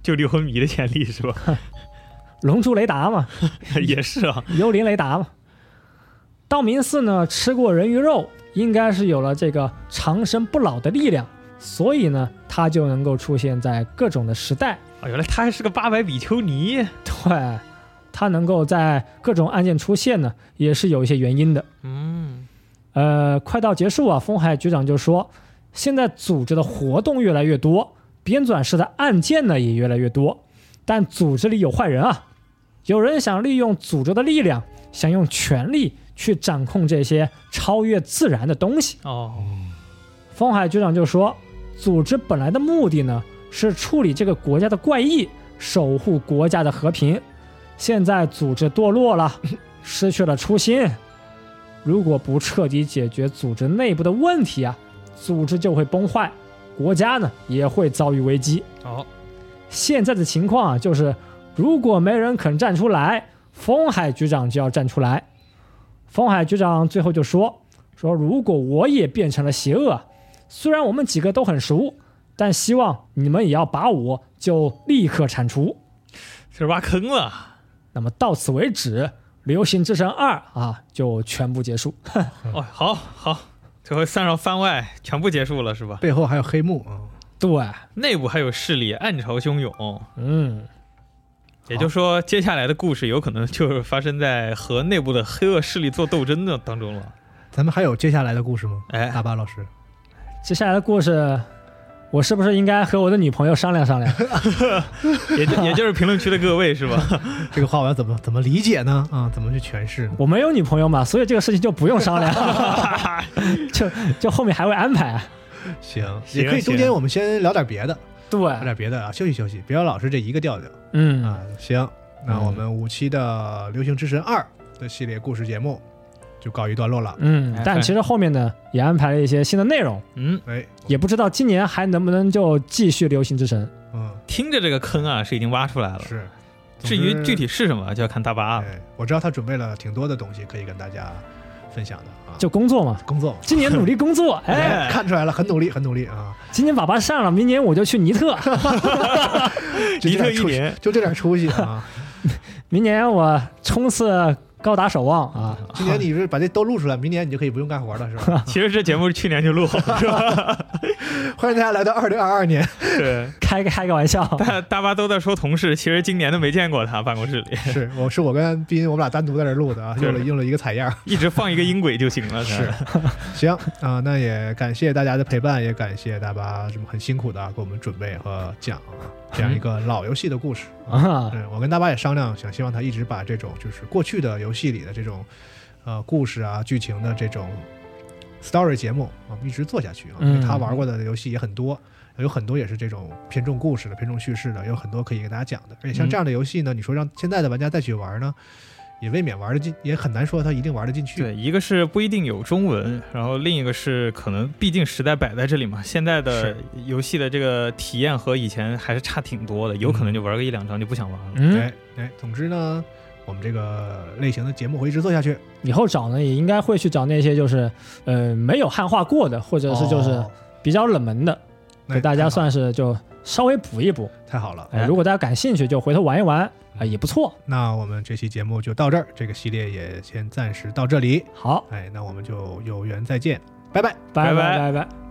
就六魂迷的潜力是吧？龙珠雷达嘛，(laughs) 也是啊。幽灵雷达嘛。道明寺呢，吃过人鱼肉，应该是有了这个长生不老的力量，所以呢，他就能够出现在各种的时代。哦，原来他还是个八百比丘尼。对，他能够在各种案件出现呢，也是有一些原因的。嗯，呃，快到结束啊，风海局长就说，现在组织的活动越来越多，编纂式的案件呢也越来越多，但组织里有坏人啊，有人想利用组织的力量，想用权力去掌控这些超越自然的东西。哦，风海局长就说，组织本来的目的呢是处理这个国家的怪异，守护国家的和平。现在组织堕落了，失去了初心。如果不彻底解决组织内部的问题啊，组织就会崩坏，国家呢也会遭遇危机。哦，现在的情况啊，就是如果没人肯站出来，风海局长就要站出来。风海局长最后就说：“说如果我也变成了邪恶，虽然我们几个都很熟，但希望你们也要把我就立刻铲除。这是挖坑了。那么到此为止，《流行之神二》啊就全部结束。(laughs) 哦，好好，这回三少番外全部结束了是吧？背后还有黑幕啊。对，内部还有势力，暗潮汹涌。嗯，也就是说，接下来的故事有可能就是发生在和内部的黑恶势力做斗争的当中了。咱们还有接下来的故事吗？哎大巴老师，接下来的故事，我是不是应该和我的女朋友商量商量？(laughs) 也就也就是评论区的各位是吧？(laughs) 这个话我要怎么怎么理解呢？啊，怎么去诠释？我没有女朋友嘛，所以这个事情就不用商量，(laughs) 就就后面还会安排。行，行也可以中间我们先聊点别的，对，聊点别的啊，休息休息，不要老是这一个调调嗯啊。行，那我们五期的《流行之神二》的系列故事节目就告一段落了。嗯哎，但其实后面呢也安排了一些新的内容，嗯，哎，也不知道今年还能不能就继续流行之神。嗯，听着这个坑啊是已经挖出来了。是。至于具体是什么，就要看大巴了。哎，我知道他准备了挺多的东西可以跟大家分享的啊。就工作嘛，工作，今年努力工作，(laughs) 哎，哎，看出来了，很努力，很努力啊！今年粑粑上了，明年我就去尼特，(laughs) (laughs) 尼特一年，就这点出息啊！明年我冲刺高达守望啊，今年你是把这都录出来，明年你就可以不用干活了，是吧？(laughs) 其实这节目是去年就录好了，是吧？欢迎大家来到二零二二年，对，(laughs) 开个开个玩笑，大大巴都在说同事，其实今年都没见过他办公室里，是我是我跟斌，我们俩单独在这录的啊，用了用了一个采样。一直放一个音轨就行了。(laughs) 是，行啊，那也感谢大家的陪伴，也感谢大巴这么很辛苦的啊给我们准备和讲啊这样一个老游戏的故事。啊，嗯，我跟大巴也商量，想希望他一直把这种就是过去的游戏里的这种呃故事啊、剧情的这种 story 节目啊，一直做下去啊。因为他嗯玩过的游戏也很多，有很多也是这种偏重故事的、偏重叙事的，有很多可以给大家讲的。而且像这样的游戏呢，你说让现在的玩家再去玩呢，也未免玩得进，也很难说他一定玩得进去。对，一个是不一定有中文，然后另一个是可能，毕竟时代摆在这里嘛，现在的游戏的这个体验和以前还是差挺多的，有可能就玩个一两张就不想玩了。嗯，哎哎，总之呢，我们这个类型的节目会一直做下去，以后找呢也应该会去找那些就是呃没有汉化过的，或者是就是哦。比较冷门的，那给大家算是就稍微补一补。太好了。哎，如果大家感兴趣，就回头玩一玩啊，也不错。那我们这期节目就到这儿，这个系列也先暂时到这里。好，哎，那我们就有缘再见，拜拜。拜拜拜拜拜。